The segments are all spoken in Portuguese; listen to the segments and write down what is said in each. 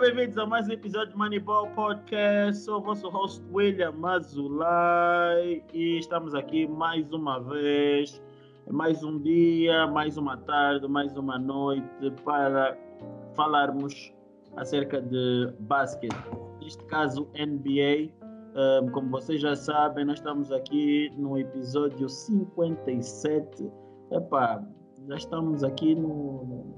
Bem-vindos a mais um episódio do Moneyball Podcast. Sou o vosso host William Mazulay e estamos aqui mais uma vez, mais um dia, mais uma tarde, mais uma noite para falarmos acerca de basquete. Neste caso, NBA. Como vocês já sabem, nós estamos aqui no episódio 57. Epá, já estamos aqui no,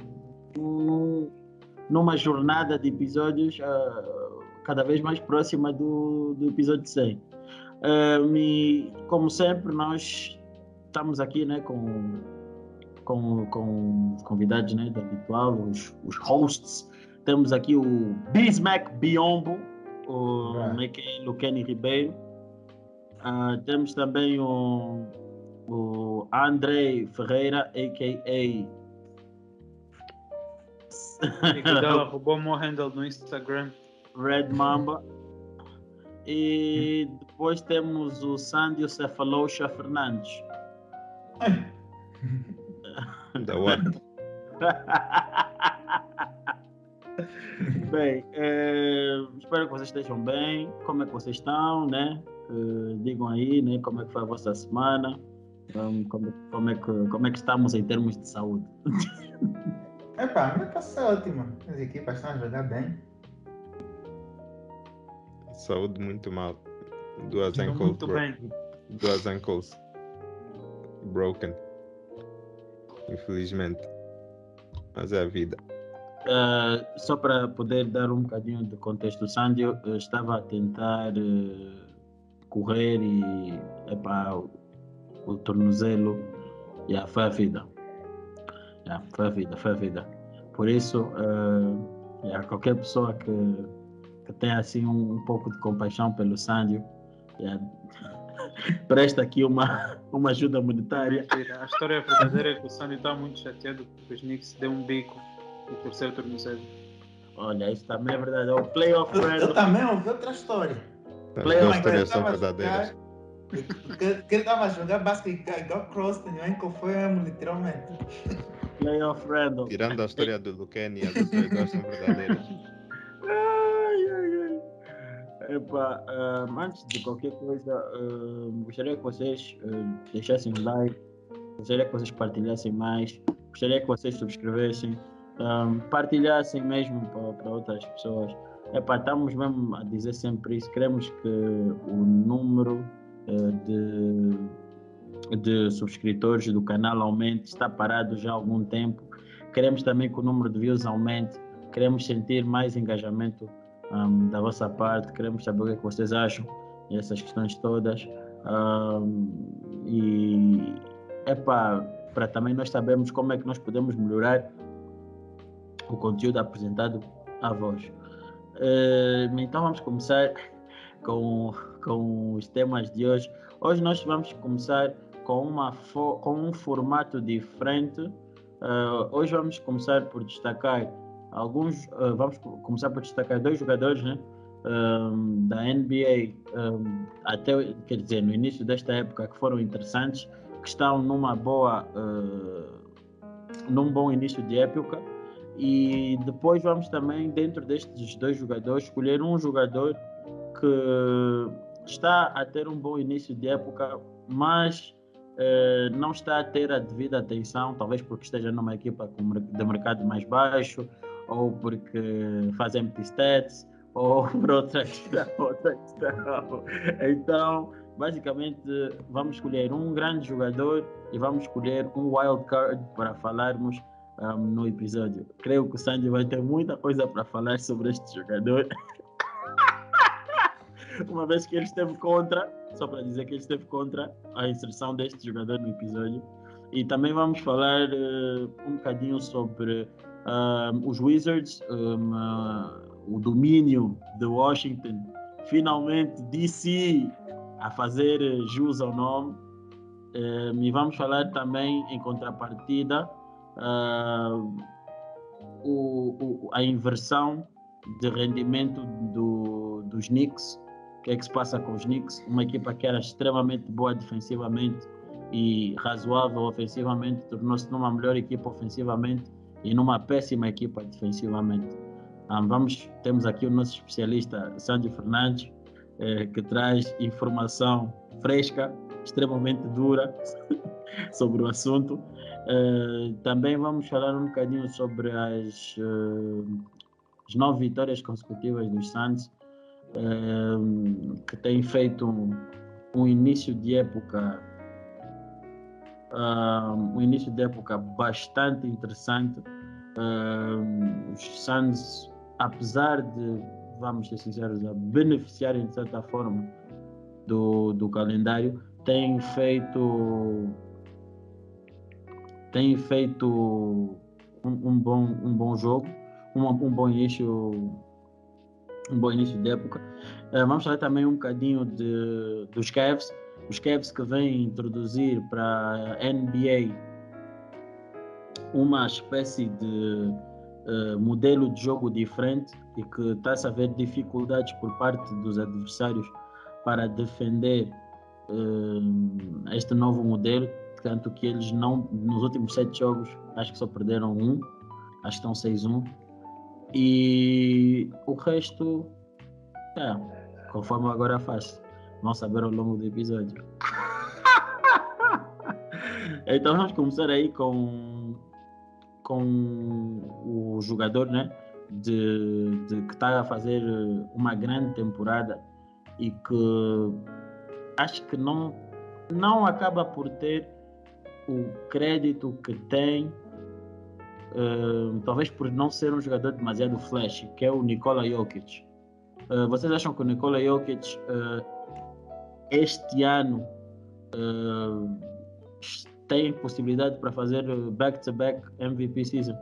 no, numa jornada de episódios uh, cada vez mais próxima do, do episódio 100. Uh, e, como sempre, nós estamos aqui né, com, com, com os convidados né, do habitual, os, os hosts. Temos aqui o Bismack Biombo, o right. Luqueni Ribeiro. Uh, temos também o o André Ferreira, a.k.a. Ela roubou o meu handle no Instagram. Red Mamba. E depois temos o Sandio Cefalocha Fernandes. Da what? bem, é, espero que vocês estejam bem. Como é que vocês estão, né? Uh, digam aí, né? Como é que foi a vossa semana? Um, como, como, é que, como é que estamos em termos de saúde? Epá, a minha está ótima. As equipas estão a jogar bem. Saúde muito mal. Duas ankles. Muito bro- bem. Duas ankles broken. Infelizmente. Mas é a vida. Uh, só para poder dar um bocadinho de contexto, o Sandio estava a tentar uh, correr e epá, o tornozelo. Yeah, foi a vida. Yeah, foi a vida, foi a vida. Por isso, uh, yeah, qualquer pessoa que, que tenha assim um, um pouco de compaixão pelo Sandio, yeah, presta aqui uma, uma ajuda monetária. A história verdadeira é que o Sandio está muito chateado porque os Knicks deu um bico e torceu o tornozelo. Olha, isso também é verdade. É o playoff eu, eu também ouvi outra história. Playoff histórias são verdadeiras. Porque ele estava a jogar basquete igual Cross, nem que foi mesmo, literalmente. Playoff Randall. Tirando a história do Luqueni, as outras duas são verdadeiras. Ai, ai, ai. Epa, uh, antes de qualquer coisa, uh, gostaria que vocês uh, deixassem um like, gostaria que vocês partilhassem mais, gostaria que vocês subscrevessem, um, partilhassem mesmo para outras pessoas. Epa, estamos mesmo a dizer sempre isso, queremos que o número eh, de, de subscritores do canal aumente, está parado já há algum tempo. Queremos também que o número de views aumente, queremos sentir mais engajamento um, da vossa parte, queremos saber o que, é vocês acham dessas questões todas. Um, e é para também nós sabermos como é que nós podemos melhorar o conteúdo apresentado a vós. Uh, então vamos começar com com os temas de hoje. Hoje nós vamos começar com, uma com um formato diferente. Uh, hoje vamos começar por destacar alguns, uh, vamos começar por destacar dois jogadores né, um, da NBA um, até, quer dizer, no início desta época que foram interessantes, que estão numa boa, uh, num bom início de época. E depois vamos também, dentro destes dois jogadores, escolher um jogador que está a ter um bom início de época, mas eh, não está a ter a devida atenção, talvez porque esteja numa equipa de mercado mais baixo, ou porque faz empty stats, ou por outra questão, outra questão. Então, basicamente, vamos escolher um grande jogador e vamos escolher um wild card para falarmos um, no episódio. Creio que o Sandy vai ter muita coisa para falar sobre este jogador. uma vez que ele esteve contra, só para dizer que ele esteve contra a inserção deste jogador no episódio. E também vamos falar uh, um bocadinho sobre uh, os Wizards, um, uh, o domínio de Washington, finalmente DC a fazer jus ao nome. e vamos falar também em contrapartida o, o, a inversão de rendimento do, dos Knicks o que é que se passa com os Knicks, uma equipa que era extremamente boa defensivamente e razoável ofensivamente, tornou-se numa melhor equipa ofensivamente e numa péssima equipa defensivamente. Um, vamos, temos aqui o nosso especialista Sandro Fernandes, eh, que traz informação fresca, extremamente dura sobre o assunto. Uh, também vamos falar um bocadinho sobre as, uh, as nove vitórias consecutivas dos Santos, que têm feito um, um início de época um início de época bastante interessante. os Suns, apesar de, vamos ser sinceros, beneficiarem de certa forma do, do calendário, têm feito tem feito um, um, bom, um bom jogo, um, um bom início um bom início de época. Uh, vamos falar também um bocadinho de, dos Cavs, os Cavs que vêm introduzir para a NBA uma espécie de uh, modelo de jogo diferente e que está a haver dificuldades por parte dos adversários para defender uh, este novo modelo tanto que eles não, nos últimos sete jogos, acho que só perderam um, acho que estão 6-1. E o resto, é, conforme agora faz, vão saber ao longo do episódio. então vamos começar aí com, com o jogador, né? De, de que está a fazer uma grande temporada e que acho que não, não acaba por ter o crédito que tem, uh, talvez por não ser um jogador demasiado flash, que é o Nikola Jokic. Uh, vocês acham que o Nikola Jokic uh, este ano tem possibilidade para fazer back-to-back -back MVP season?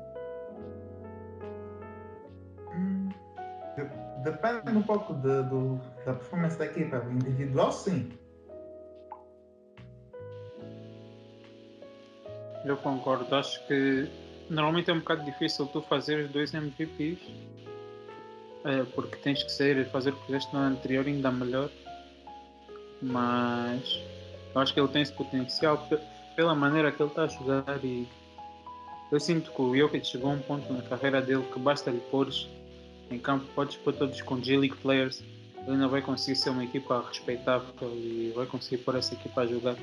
Depende um pouco de, do, da performance da equipa. Individual, sim. Eu concordo. Acho que normalmente é um bocado difícil tu fazer os dois MVPs. É, porque tens que sair e fazer o que fizeste no anterior ainda melhor. Mas eu acho que ele tem esse potencial pela maneira que ele está a jogar e eu sinto que o Jokic chegou a um ponto na carreira dele que basta lhe pôr em campo, podes pôr todos com G-League players, ele não vai conseguir ser uma equipa respeitável e vai conseguir pôr essa equipa a jogar.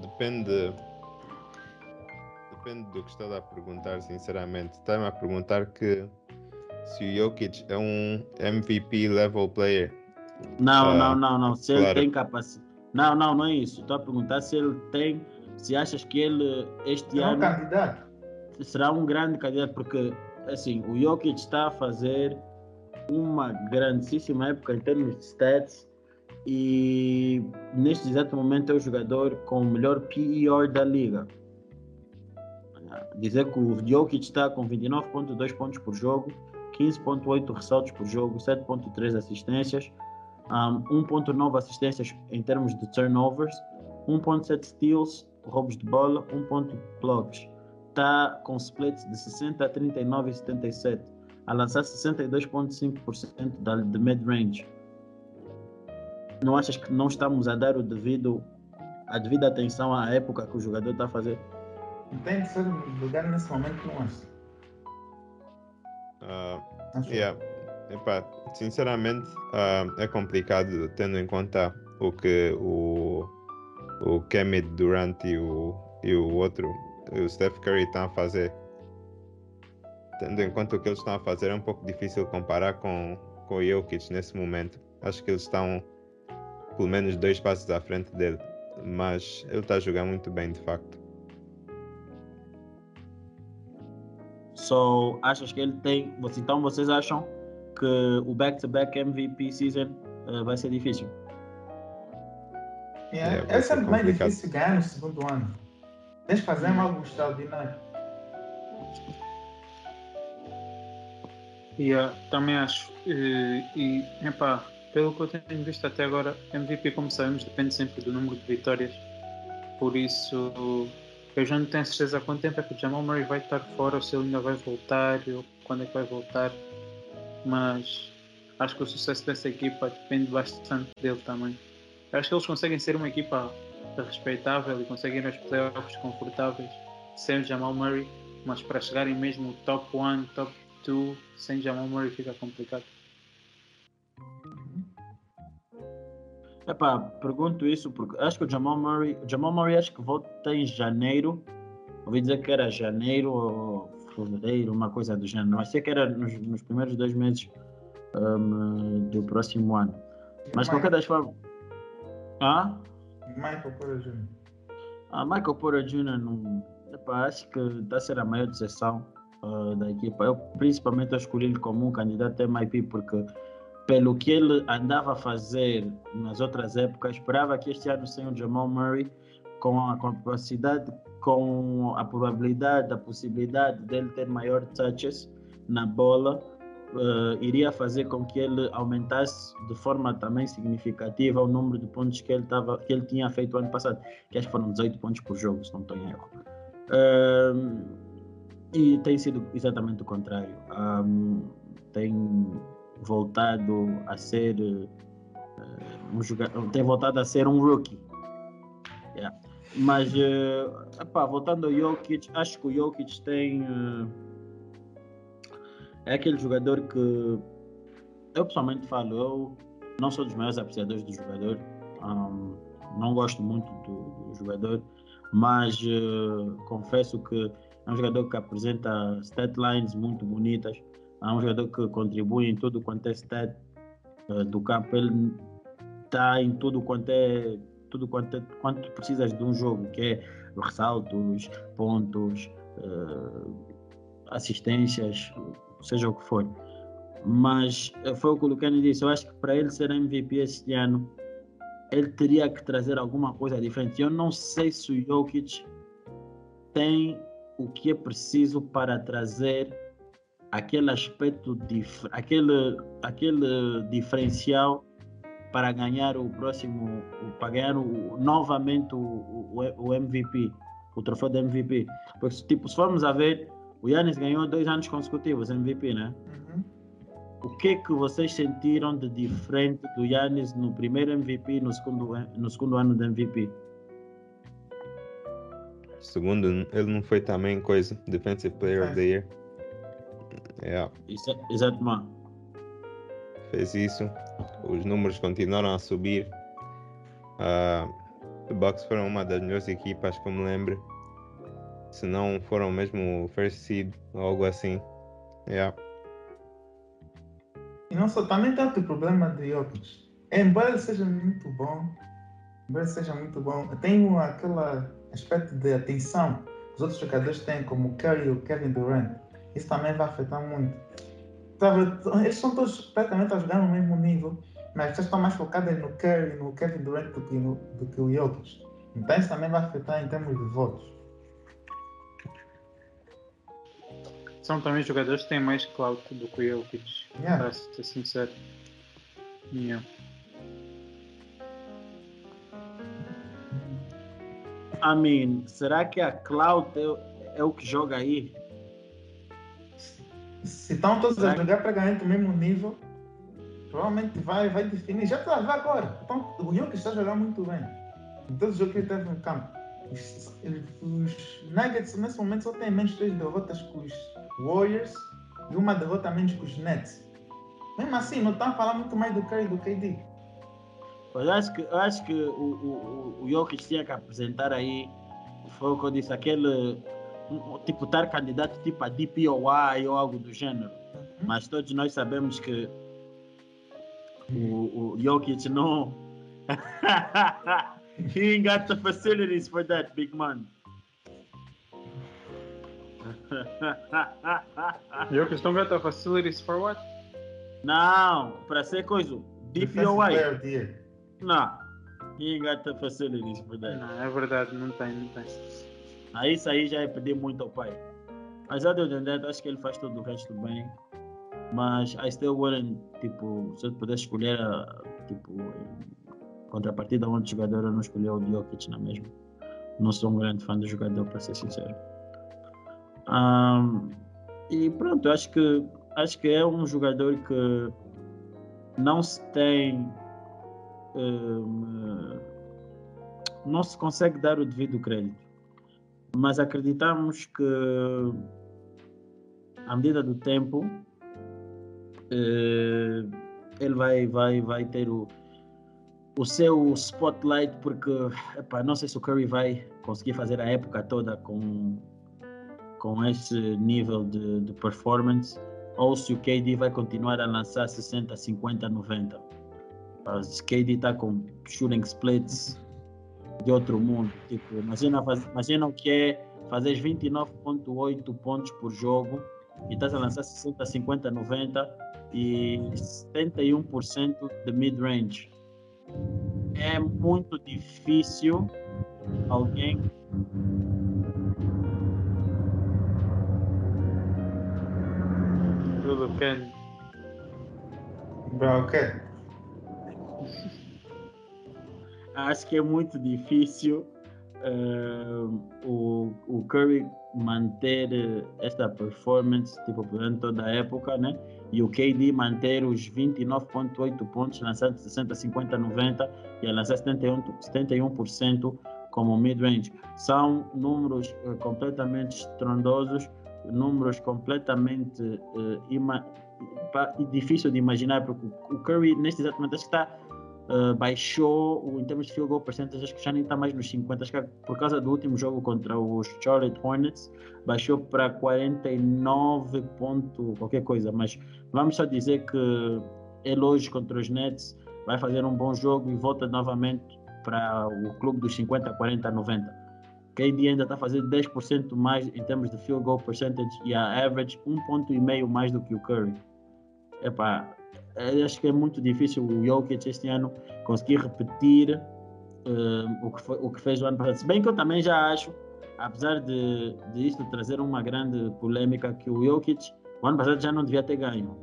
depende. Depende do que estás a perguntar, sinceramente. Está-me a perguntar que se o Jokic é um MVP level player. Não, ah, não, não, não. Se claro. ele tem capacidade. Não, não, não é isso. Estou a perguntar se ele tem. Se achas que ele este é ano. Um candidato. Será um grande candidato, porque assim, o Jokic está a fazer uma grandíssima época em termos de stats e neste exato momento é o jogador com o melhor PER da liga. Dizer que o Jokic está com 29.2 pontos por jogo, 15.8 ressaltos por jogo, 7.3 assistências, um, 1.9 assistências em termos de turnovers, 1.7 steals, roubos de bola, 1 ponto blocks. Está com splits de 60 a 39 e 77, a lançar 62.5% de mid-range não achas que não estamos a dar o devido, a devida atenção à época que o jogador está a fazer? Tem de ser lugar nesse momento, não acho. Uh, yeah. Epa, sinceramente, uh, é complicado tendo em conta o que o, o Kemit Durant e o, e o outro, o Steph Curry, estão a fazer. Tendo em conta o que eles estão a fazer, é um pouco difícil comparar com, com o Jokic nesse momento. Acho que eles estão pelo menos dois passos à frente dele. Mas ele está a jogar muito bem, de facto. So, achas que ele tem. Então, vocês acham que o back-to-back -back MVP season uh, vai ser difícil? Yeah, é, é sempre mais difícil ganhar no segundo ano. Tens de fazer algo extraordinário. Yeah, também acho. E, e epá, pelo que eu tenho visto até agora, MVP, como sabemos, depende sempre do número de vitórias. Por isso, eu já não tenho certeza há quanto tempo é que o Jamal Murray vai estar fora, ou se ele ainda vai voltar, ou quando é que vai voltar. Mas acho que o sucesso dessa equipa depende bastante dele também. Eu acho que eles conseguem ser uma equipa respeitável e conseguem ir aos playoffs confortáveis sem o Jamal Murray, mas para chegarem mesmo top 1, top 2, sem Jamal Murray fica complicado. Epá, pergunto isso porque acho que o Jamal Murray, o Jamal Murray acho que volta em janeiro. Ouvi dizer que era janeiro ou fevereiro, uma coisa do gênero. Mas sei que era nos, nos primeiros dois meses um, do próximo ano. Mas qualquer das formas. Ah? Michael Porter Jr. Ah, Michael Porter Jr. Não, epá, acho que está a ser a maior decepção uh, da equipa. Eu principalmente escolhi ele como um candidato a MIP porque pelo que ele andava a fazer nas outras épocas, esperava que este ano sem o Jamal Murray, com a capacidade, com a probabilidade, a possibilidade dele ter maior touches na bola, uh, iria fazer com que ele aumentasse de forma também significativa o número de pontos que ele, tava, que ele tinha feito ano passado, que acho que foram 18 pontos por jogo, se não estou em erro. Uh, e tem sido exatamente o contrário. Um, tem voltado a ser uh, um jogador, tem voltado a ser um rookie. Yeah. Mas uh, epá, voltando ao Jokic, acho que o Jokic tem uh, é aquele jogador que eu pessoalmente falo, eu não sou dos maiores apreciadores do jogador, um, não gosto muito do, do jogador, mas confesso que é um jogador que apresenta statlines muito bonitas, é um jogador que contribui em tudo quanto é stat uh, do campo. Ele está em tudo quanto é tudo quanto, é, quanto precisas de um jogo, que é ressaltos, pontos, uh, assistências, seja o que for. Mas eh, foi o que o Lucani disse. Eu acho que para ele ser MVP este ano, ele teria que trazer alguma coisa diferente. Eu não sei se o Jokic tem o que é preciso para trazer aquele aspecto, dif aquele, aquele diferencial para ganhar o próximo, para ganhar o, novamente o, o, o, MVP, o troféu de MVP. Porque, tipo, se formos a ver, o Yannis ganhou dois anos consecutivos MVP, né? Uhum. O que é que vocês sentiram de diferente do Yannis no primeiro MVP e no segundo, no segundo ano de MVP? Segundo, ele não foi também coisa Defensive Player of the Year. Yeah. Exatamente. Fez isso. Os números continuaram a subir. Uh, os Bucks foram uma das melhores equipas que eu me lembro. Se não foram mesmo first seed ou algo assim. Yeah. E não só, também tem outro problema de Jokic. Embora ele seja muito bom, embora ele seja muito bom, tem aquele aspecto de atenção que os outros jogadores têm, como o Curry e o Kevin Durant isso também vai afetar muito. Eles são todos praticamente a jogar no mesmo nível, mas vocês estão mais focados no Curry, no Kevin Durant do que, no, do que o Jokic. Então isso também vai afetar em termos de votos. São também jogadores que têm mais clout do que o Jokic, yeah. para ser sincero. Yeah. I mean, será que a clout é, é o que joga aí? Se estão todos a jogar para ganhar do mesmo nível, provavelmente vai, vai definir. Já está, vai agora. Então, o Jokic está a jogar muito bem. Em todos os jogos que ele teve no campo. Os, os Nuggets, nesse momento, só têm menos três derrotas com os Warriors e uma derrota menos com os Nets. Mesmo assim, não estão a falar muito mais do Curry do KD. Eu acho que, eu acho que o, o, o Jokic tinha que apresentar aí, foi o que eu disse, aquele tipo estar candidato tipo a DPOI ou algo do gênero. Uhum. Mas todos nós sabemos que o, o Jokic não. He ain't got the facilities for that, big man. Jokic don't got the facilities for what? Não, para ser coisa. DPOI. Não. He ain't got the facilities for that. Não, é verdade, não tem, não tem. Aí isso aí já é pedir muito ao pai. De eu entender, acho que ele faz todo o resto bem. Mas I still wouldn't, tipo, se eu pudesse escolher, tipo, contrapartida a um jogador, eu não escolhi o Jokic na mesma. Não sou um grande fã do jogador, para ser sincero. Um, e pronto, acho que, acho que é um jogador que não se tem. Um, não se consegue dar o devido crédito. Mas acreditamos que, à medida do tempo, eh, ele vai, vai, vai ter o, o seu spotlight, porque epá, não sei se o Curry vai conseguir fazer a época toda com, com esse nível de, de performance, ou se o KD vai continuar a lançar 60, 50, 90. O KD está com shooting splits de outro mundo. Tipo, imagina, imagina o que é fazer 29,8 pontos por jogo e estás a lançar 60, 50, 90 e 71% de mid-range. É muito difícil alguém Tudo Ken. Bro, ok. Acho que é muito difícil uh, o, o Curry manter esta performance tipo, durante toda a época, né? E o KD manter os 29,8 pontos, lançando 60, 50, 90 e a lançar 71%, 71% como mid-range. São números uh, completamente estrondosos, números completamente uh, difícil de imaginar, porque o Curry, neste exato momento, está Uh, baixou em termos de field goal percentage, acho que já nem está mais nos 50, acho que é por causa do último jogo contra os Charlotte Hornets, baixou para 49 ponto qualquer coisa, mas vamos só dizer que ele hoje contra os Nets vai fazer um bom jogo e volta novamente para o clube dos 50, 40, 90. KD ainda está fazendo 10% mais em termos de field goal percentage e a average um ponto e meio mais do que o Curry. Epá, acho que é muito difícil o Jokic este ano conseguir repetir uh, o, que foi, o que fez o ano passado. Se bem que eu também já acho, apesar de, de isto trazer uma grande polêmica, que o Jokic o ano passado já não devia ter ganho.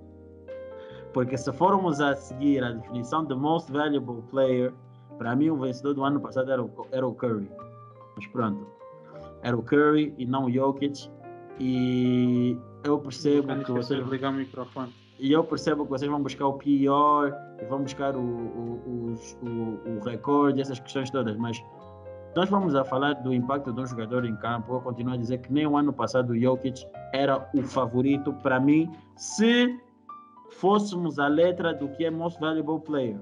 Porque se formos a seguir a definição de most valuable player, para mim o vencedor do ano passado era o, era o Curry. Mas pronto, era o Curry e não o Jokic. E eu percebo que vocês. ligar o microfone e eu percebo que vocês vão buscar o pior e vão buscar o, o, o, o recorde, essas questões todas, mas nós vamos a falar do impacto de um jogador em campo. Eu continuo a dizer que nem o ano passado o Jokic era o favorito para mim, se fôssemos a letra do que é Most Valuable Player.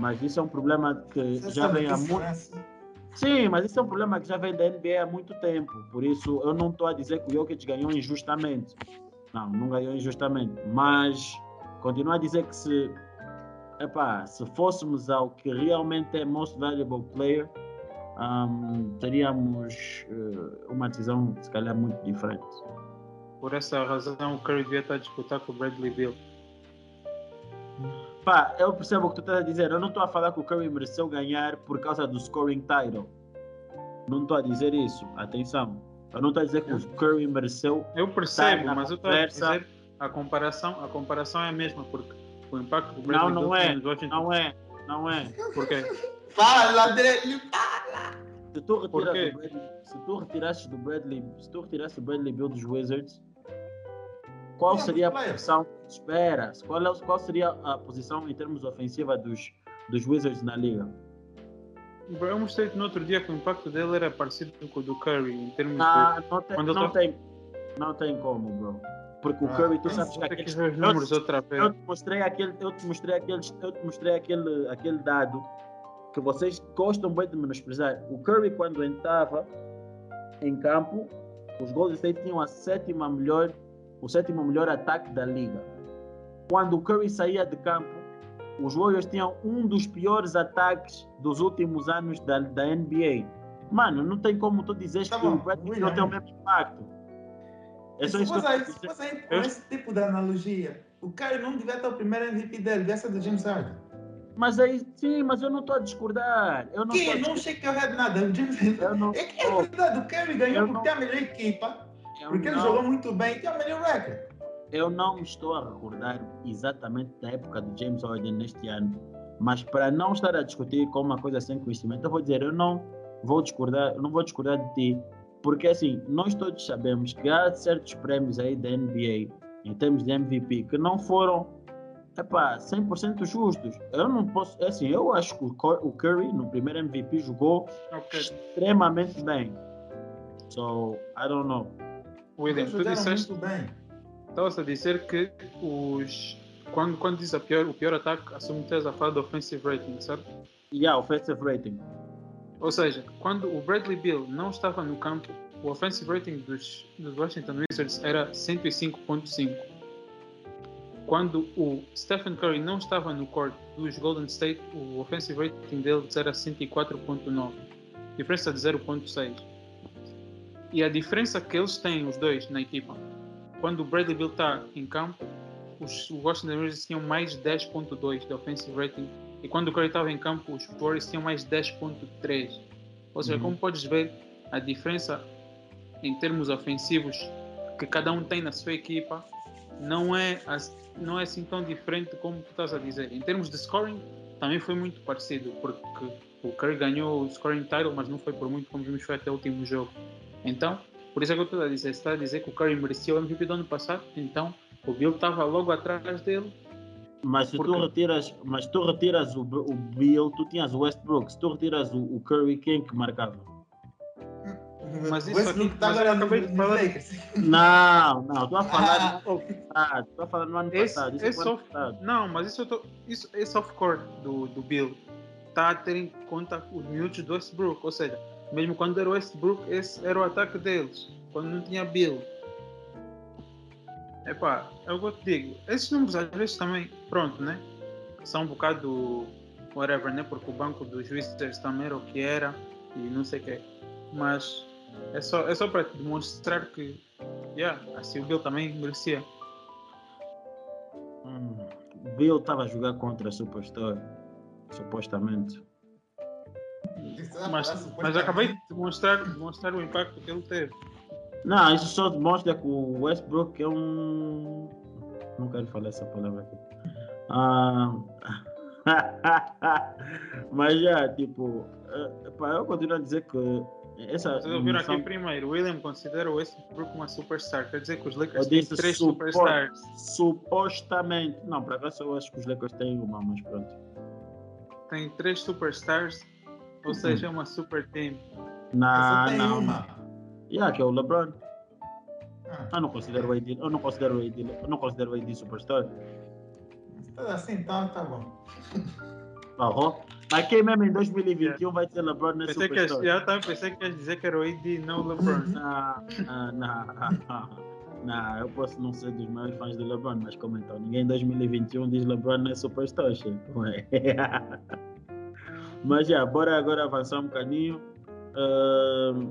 Mas isso é um problema que Você já vem há muito. Sim, mas isso é um problema que já vem da NBA há muito tempo. Por isso, eu não estou a dizer que o Jokic ganhou injustamente. Não, não ganhou injustamente. Mas continuo a dizer que se, epá, se fôssemos ao que realmente é most valuable player, um, teríamos uh, uma decisão se calhar muito diferente. Por essa razão, o Curry devia estar a disputar com o Bradley Bill. Pá, eu percebo o que tu estás a dizer. Eu não estou a falar que o Curry mereceu ganhar por causa do scoring title. Não estou a dizer isso. Atenção. Eu não estou a dizer que o Curry mereceu. Eu percebo, mas eu estou a dizer a comparação, a comparação é a mesma, porque o impacto do Bradley não, não é, não é, não é. Por quê? Fala, André, fala! Se tu, do Bradley, se tu retirasses do Bradley, se tu retirasses o Bradley Bill dos Wizards, qual seria a posição? Espera, qual, é, qual seria a posição em termos ofensiva dos, dos Wizards na liga? Eu mostrei no outro dia que o impacto dele era parecido com o do Curry em termos ah, de. Não tem, não, tá... tem, não tem como, bro. Porque o ah, Curry, tu sabes que aqueles que números eu, outra vez. Eu te mostrei aquele, eu te mostrei aquele, eu te mostrei aquele, aquele dado que vocês gostam bem de menosprezar. O Curry quando entrava em campo, os Golden State tinham a sétima melhor, o sétimo melhor ataque da liga. Quando o Curry saía de campo, os Warriors tinham um dos piores ataques dos últimos anos da, da NBA. Mano, não tem como tu dizer tá que o Bradley não tem o mesmo impacto. É só isso que eu se fosse com esse tipo de analogia, o cara não devia ter o primeiro MVP dele, dessa do James Harden. Mas aí, sim, mas eu não estou a discordar. Eu não que? Não shake your head nada. O James Harden. É que é verdade, o Curry ganhou porque tem a melhor equipa, eu porque não. ele jogou muito bem e tem a melhor record eu não me estou a recordar exatamente da época do James Harden neste ano, mas para não estar a discutir com uma coisa sem conhecimento, eu vou dizer, eu não vou discordar, não vou discordar de ti, porque assim, nós todos sabemos que há certos prémios aí da NBA, em termos de MVP, que não foram epá, 100% justos. Eu não posso, é assim, eu acho que o Cur- o Curry no primeiro MVP jogou Ok. extremamente bem. So, I don't know. William, tu disseste, muito bem. Estavas a dizer que os. Quando, quando diz a pior, o pior ataque, assumo que estás a falar do offensive rating, certo? Yeah, offensive rating. Ou seja, quando o Bradley Bill não estava no campo, o offensive rating dos, dos Washington Wizards era 105.5. Quando o Stephen Curry não estava no court dos Golden State, o offensive rating deles era 104.9. Diferença de 0.6. E a diferença que eles têm, os dois, na equipa, quando o Bradley Bill está em campo, os Washington Wizards tinham mais 10.2 de offensive rating e quando o Curry estava em campo, os Warriors tinham mais 10.3. Ou seja, Uhum. como podes ver, a diferença em termos ofensivos que cada um tem na sua equipa não é, não é assim tão diferente como tu estás a dizer. Em termos de scoring, também foi muito parecido, porque o Curry ganhou o scoring title, mas não foi por muito, como vimos, foi até o último jogo. Então, por isso é que eu estou a dizer, está a dizer que o Curry merecia o MVP do ano passado, então o Bill estava logo atrás dele Mas se tu retiras, mas tu retiras o, o Bill, tu tinhas o Westbrook. Se tu retiras o, o Curry, quem que marcava? Mas isso Westbrook aqui- tá mas agora eu acabei de falar-. Não, não, estou a falar no ano passado. Estou a falar no ano Esse- passado. Isso esse é o ano off-. Não, mas isso eu tô, isso, esse off-court do, do Bill está a ter em conta os minutos do Westbrook. Ou seja, mesmo quando era o Westbrook, esse era o ataque deles. Quando não tinha Bill. Epá, é o que eu te digo. Esses números às vezes também, pronto, né? São um bocado whatever, né? Porque o banco dos Wizards também era o que era e não sei o quê. Mas é só, é só para te demonstrar que, yeah, assim o Bill também merecia. Hum, Bill estava a jogar contra a Superstar, supostamente. Mas, mas acabei de demonstrar, demonstrar o impacto que ele teve. Não, isso só demonstra que o Westbrook é um. Não quero falar essa palavra aqui. Ah, Mas já, tipo, eh, eu continuo a dizer que essa. Vocês ouviram noção- aqui primeiro, William considera o Westbrook uma superstar. Quer dizer que os Lakers têm três supor- superstars. Supostamente. Não, para acaso eu acho que os Lakers têm uma, mas pronto. Tem três superstars, ou seja, é uma super team. Não, Só não. uma. Yeah, que é o LeBron. Ah, Eu não considero o AD, eu não considero o AD, eu não considero o AD superstar. tá assim, então tá bom. Aham. Mas quem mesmo em 2021 vai ter LeBron nesse Pensei que, superstar? já também pensei que ia dizer que era o AD, não o LeBron. Não, não, não, não, eu posso não ser dos maiores fãs do LeBron, mas como então? Ninguém em 2021 diz LeBron não é superstar, chefe. Mas já, bora agora avançar um bocadinho. Ahn,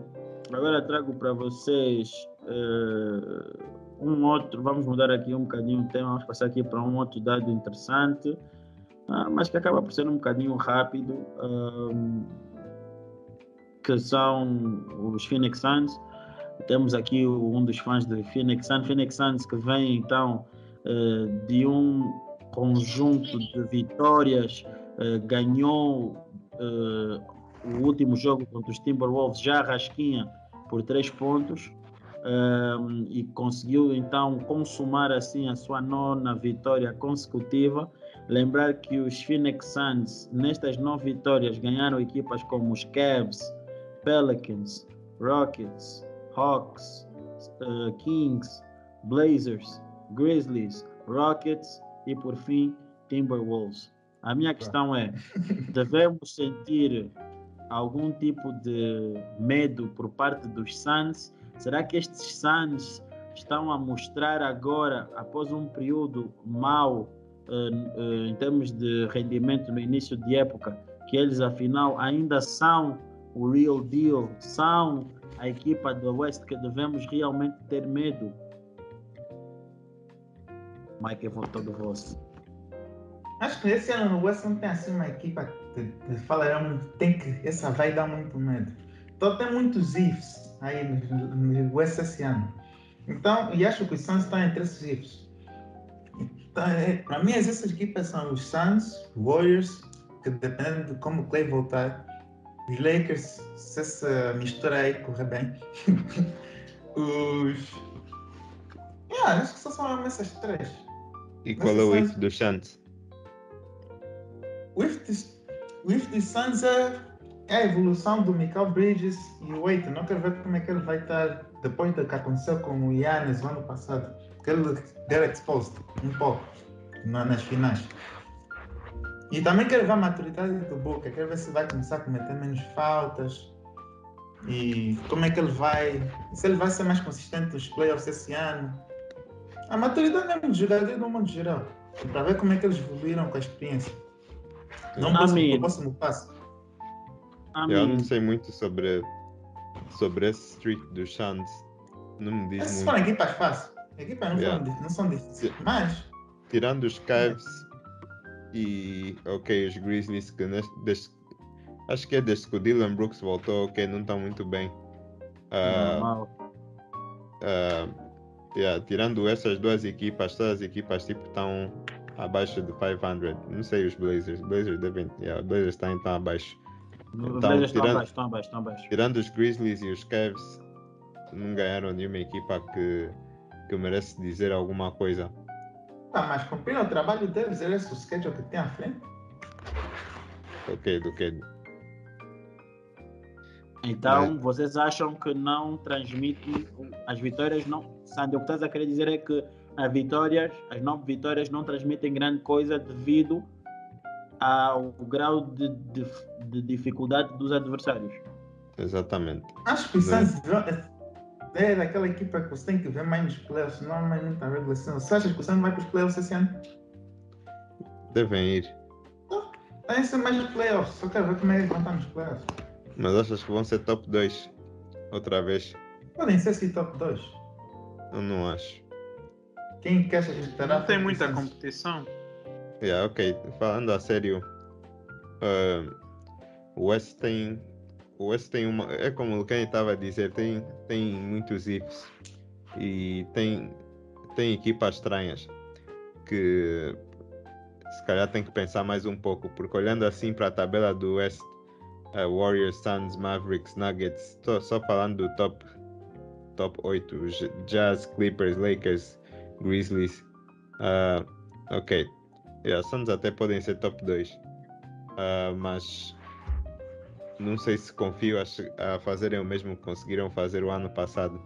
agora trago para vocês eh, um outro, vamos mudar aqui um bocadinho o tema, vamos passar aqui para um outro dado interessante, ah, mas que acaba por ser um bocadinho rápido. que são os Phoenix Suns. Temos aqui um dos fãs do Phoenix Suns, Phoenix Suns que vem então eh, de um conjunto de vitórias, eh, ganhou eh, o último jogo contra os Timberwolves já rasquinha por três pontos ehm, e conseguiu então consumar assim a sua nona vitória consecutiva. Lembrar que os Phoenix Suns nestas nove vitórias ganharam equipas como os Cavs, Pelicans, Rockets, Hawks, uh, Kings, Blazers, Grizzlies, Rockets e por fim Timberwolves. A minha questão é: devemos sentir algum tipo de medo por parte dos Suns? Será que estes Suns estão a mostrar agora, após um período mau eh, eh, em termos de rendimento no início de época, que eles afinal ainda são o real deal, são a equipa do West que devemos realmente ter medo? Mike, eu vou todo vosso. Acho que esse ano no West não tem assim uma equipa que, que fala, tem que, essa vai dar muito medo. Então tem muitos ifs aí no, no West esse ano. Então, e acho que os Suns estão entre esses ifs. Então, é, para mim, essas equipas são os Suns, Warriors, que dependendo de como o Clay voltar, os Lakers, se essa mistura aí correr bem, os. Yeah, acho que só são essas três. E qual é o Suns- if do Chance? If the, If the Suns é, é a evolução do Michael Bridges e o Wait. Não quero ver como é que ele vai estar depois do que aconteceu com o Yannis no ano passado. Que ele deu exposed um pouco na- nas finais. E também quero ver a maturidade do Booker. Quero ver se vai começar a cometer menos faltas. E como é que ele vai. Se ele vai ser mais consistente nos playoffs esse ano. A maturidade é um jogador no mundo geral. Para ver como é que eles evoluíram com a experiência. Não posso Amém. pro próximo passo. Eu Amém. não sei muito sobre, sobre esse streak do Chance. Não me diz Essas muito. foram equipas fáceis. Equipas não, Yeah. di- não são difíceis. Mas, Tirando os Cavs e, ok, os Grizzlies, que neste, desde, acho que é desde que o Dylan Brooks voltou, ok, não estão muito bem. Ah, Normal. ah, yeah, tirando essas duas equipas, todas as equipas tipo estão abaixo de 500. Não sei os Blazers. Blazers devem. Yeah, Blazers estão então abaixo. Os Então, Blazers estão tirando- abaixo, estão abaixo, estão abaixo. Tirando os Grizzlies e os Cavs, não ganharam nenhuma equipa que, que merece dizer alguma coisa. tá, mas cumpriram o trabalho deles. Eles o schedule que tem à frente. Ok, do que Então, vocês acham que não transmitem as vitórias? Não, Sandy, o que estás a querer dizer é que as vitórias, as nove vitórias, não transmitem grande coisa devido ao grau de, de, de dificuldade dos adversários. Exatamente. Acho que o Suns é daquela equipa que você tem que ver mais nos playoffs, não mais muita regulação. Você acha que o Suns vai para os playoffs esse ano? Devem ir. Tem que ser mais nos playoffs. Só quero ver como é que eles vão estar nos playoffs. Mas achas que vão ser top 2 outra vez? Podem ser esse top 2. Eu não acho. Quem que acha que estará Não tem muita competição. Yeah, ok. Falando a sério, ah, o West tem. O West tem uma. É como o Kenny estava a dizer, tem, tem muitos ifs. E tem, tem equipas estranhas que se calhar tem que pensar mais um pouco, porque olhando assim para a tabela do West, ah, Warriors, Suns, Mavericks, Nuggets, tô só falando do top, top 8, J- Jazz, Clippers, Lakers, Grizzlies. ah, ok, Yeah, Suns até podem ser top 2. Ah, mas não sei se confio a, a fazerem o mesmo que conseguiram fazer o ano passado.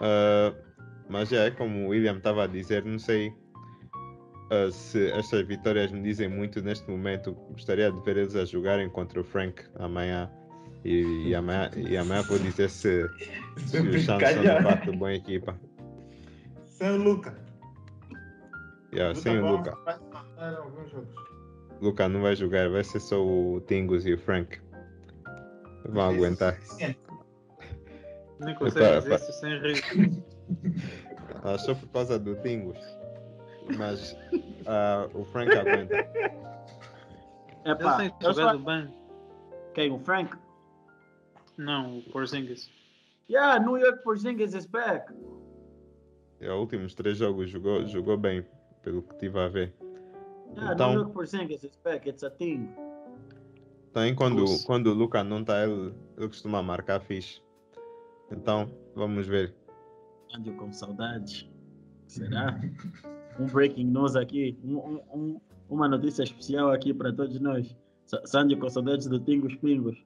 Ah, mas já é como o William estava a dizer, não sei ah, se estas vitórias me dizem muito neste momento. Gostaria de ver eles a jogarem contra o Frank amanhã. E, e amanhã, e amanhã vou dizer se, se os Suns são de fato boa equipa. Sem o Luca. Yeah, sem o Luca. Vai faltar alguns jogos. Luca não vai jogar, vai ser só o Tingus e o Frank. Vão aguentar. Suficiente. Nem consegue dizer epá. isso sem rir. Ah, só por causa do Tingus. Mas ah, o Frank aguenta. Epá, tem eu só... bem. Quem? O Frank? Não, o Porzingis. Yeah, New York Porzingis is back. E os últimos três jogos jogou, jogou bem, pelo que estive a ver. Yeah, Então- New York Porzingis is back. It's a thing. Também quando, quando o Luca não está, ele, ele costuma marcar fixe. Então, vamos ver. Ando com saudades. Será? um breaking news aqui. Um, um- um- uma notícia especial aqui para todos nós. Sa- Sandy com saudades do Tingos Pingos.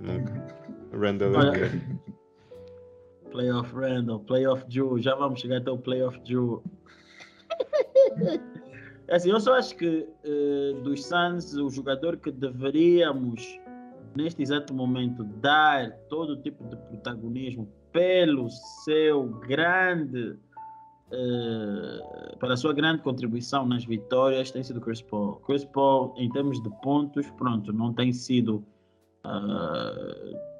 Nunca. Randall Olha-. Playoff Randall, Playoff Joe. Já vamos chegar até o Playoff Joe. É assim, eu só acho que eh, dos Suns, o jogador que deveríamos, neste exato momento, dar todo tipo de protagonismo pelo seu grande, eh, pela sua grande contribuição nas vitórias, tem sido Chris Paul. Chris Paul, em termos de pontos, pronto, não tem sido ah,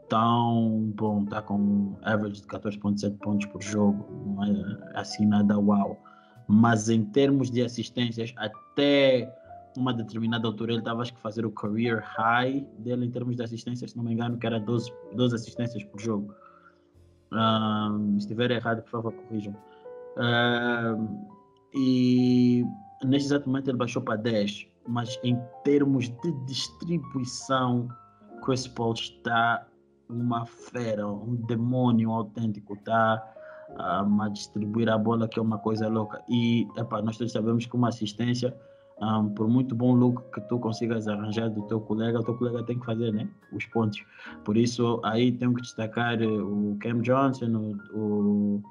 tão bom, está com um average de 14.7 pontos por jogo, não é assim nada uau. Mas em termos de assistências, até uma determinada altura ele estava acho que fazer o career high dele em termos de assistências, se não me engano, que era 12, 12 assistências por jogo. Ah, se estiver errado, por favor, corrijam. Ah, e neste exato momento ele baixou para 10, mas em termos de distribuição, Chris Paul está uma fera, um demônio autêntico, está um, a distribuir a bola, que é uma coisa louca. E epá, nós todos sabemos que uma assistência, um, por muito bom look que tu consigas arranjar do teu colega, o teu colega tem que fazer né? os pontos. Por isso, aí tenho que destacar eh, o Cam Johnson, o, o,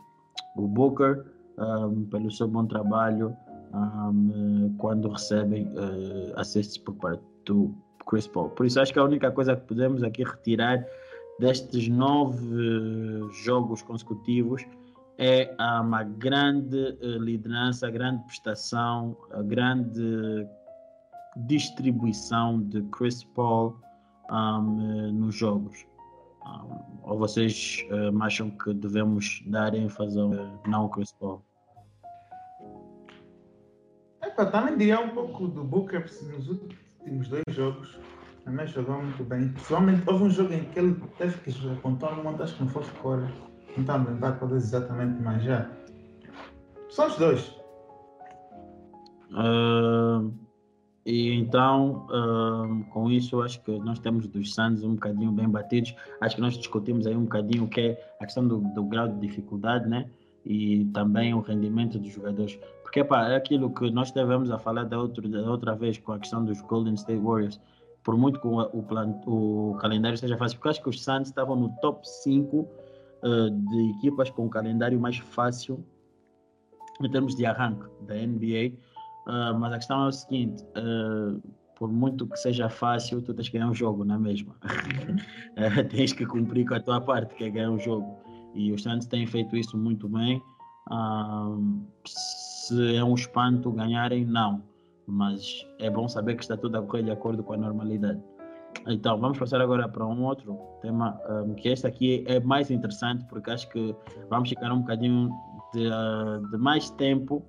o Booker, um, pelo seu bom trabalho quando recebem uh, por parte do Chris Paul. Por isso, acho que a única coisa que podemos aqui retirar destes nove jogos consecutivos é uma grande eh, liderança, grande prestação, a grande distribuição de Chris Paul um, nos jogos. Um, ou vocês um, acham que devemos dar ênfase ao não Chris Paul? Epa, também diria um pouco do Booker nos últimos dois jogos. Também jogou muito bem. Principalmente houve um jogo em que ele teve que apontar no monte, acho que não foi fora não está a lembrar qual é exatamente, mas já. São os dois. Uh, e então, uh, com isso, acho que nós temos dos Santos um bocadinho bem batidos. Acho que nós discutimos aí um bocadinho o que é a questão do, do grau de dificuldade, né? E também o rendimento dos jogadores. Porque pá, é aquilo que nós tivemos a falar da, outro, da outra vez com a questão dos Golden State Warriors. Por muito que o, o, calendário seja fácil, porque acho que os Santos estavam no top 5 uh, de equipas com o calendário mais fácil em termos de arranque da NBA. Uh, eh, mas a questão é o seguinte: uh, por muito que seja fácil, tu tens que ganhar um jogo, não é mesmo? tens que cumprir com a tua parte, que é ganhar um jogo. E os Santos têm feito isso muito bem. se é um espanto ganharem, não. Mas é bom saber que está tudo a correr de acordo com a normalidade. Então, vamos passar agora para um outro tema, um, que este aqui é mais interessante, porque acho que vamos ficar um bocadinho de, de mais tempo,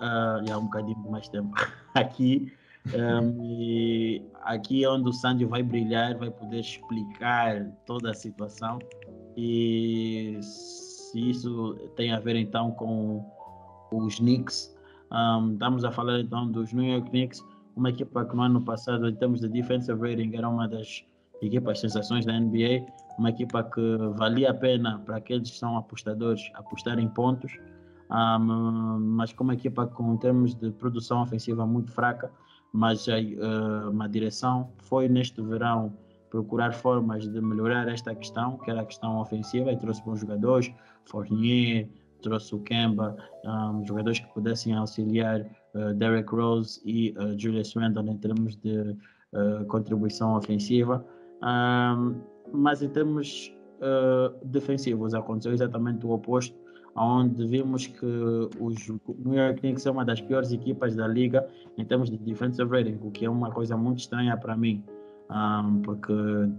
uh, já um bocadinho de mais tempo aqui, um, e aqui é onde o Sandy vai brilhar, vai poder explicar toda a situação, e se isso tem a ver então com os Knicks, um, estamos a falar então dos New York Knicks, uma equipa que no ano passado, em termos de defensive rating, era uma das equipas sensações da NBA, uma equipa que valia a pena para aqueles que são apostadores apostar em pontos, um, mas com uma equipa com termos de produção ofensiva muito fraca, mas uh, uma direção foi neste verão procurar formas de melhorar esta questão, que era a questão ofensiva, e trouxe bons jogadores, Fournier, trouxe o Kemba, um, jogadores que pudessem auxiliar uh, Derek Rose e uh, Julius Randle em termos de uh, contribuição ofensiva. Um, mas em termos defensivos aconteceu exatamente o oposto, onde vimos que os New York Knicks são uma das piores equipas da liga em termos de defensive rating, o que é uma coisa muito estranha para mim. Um, porque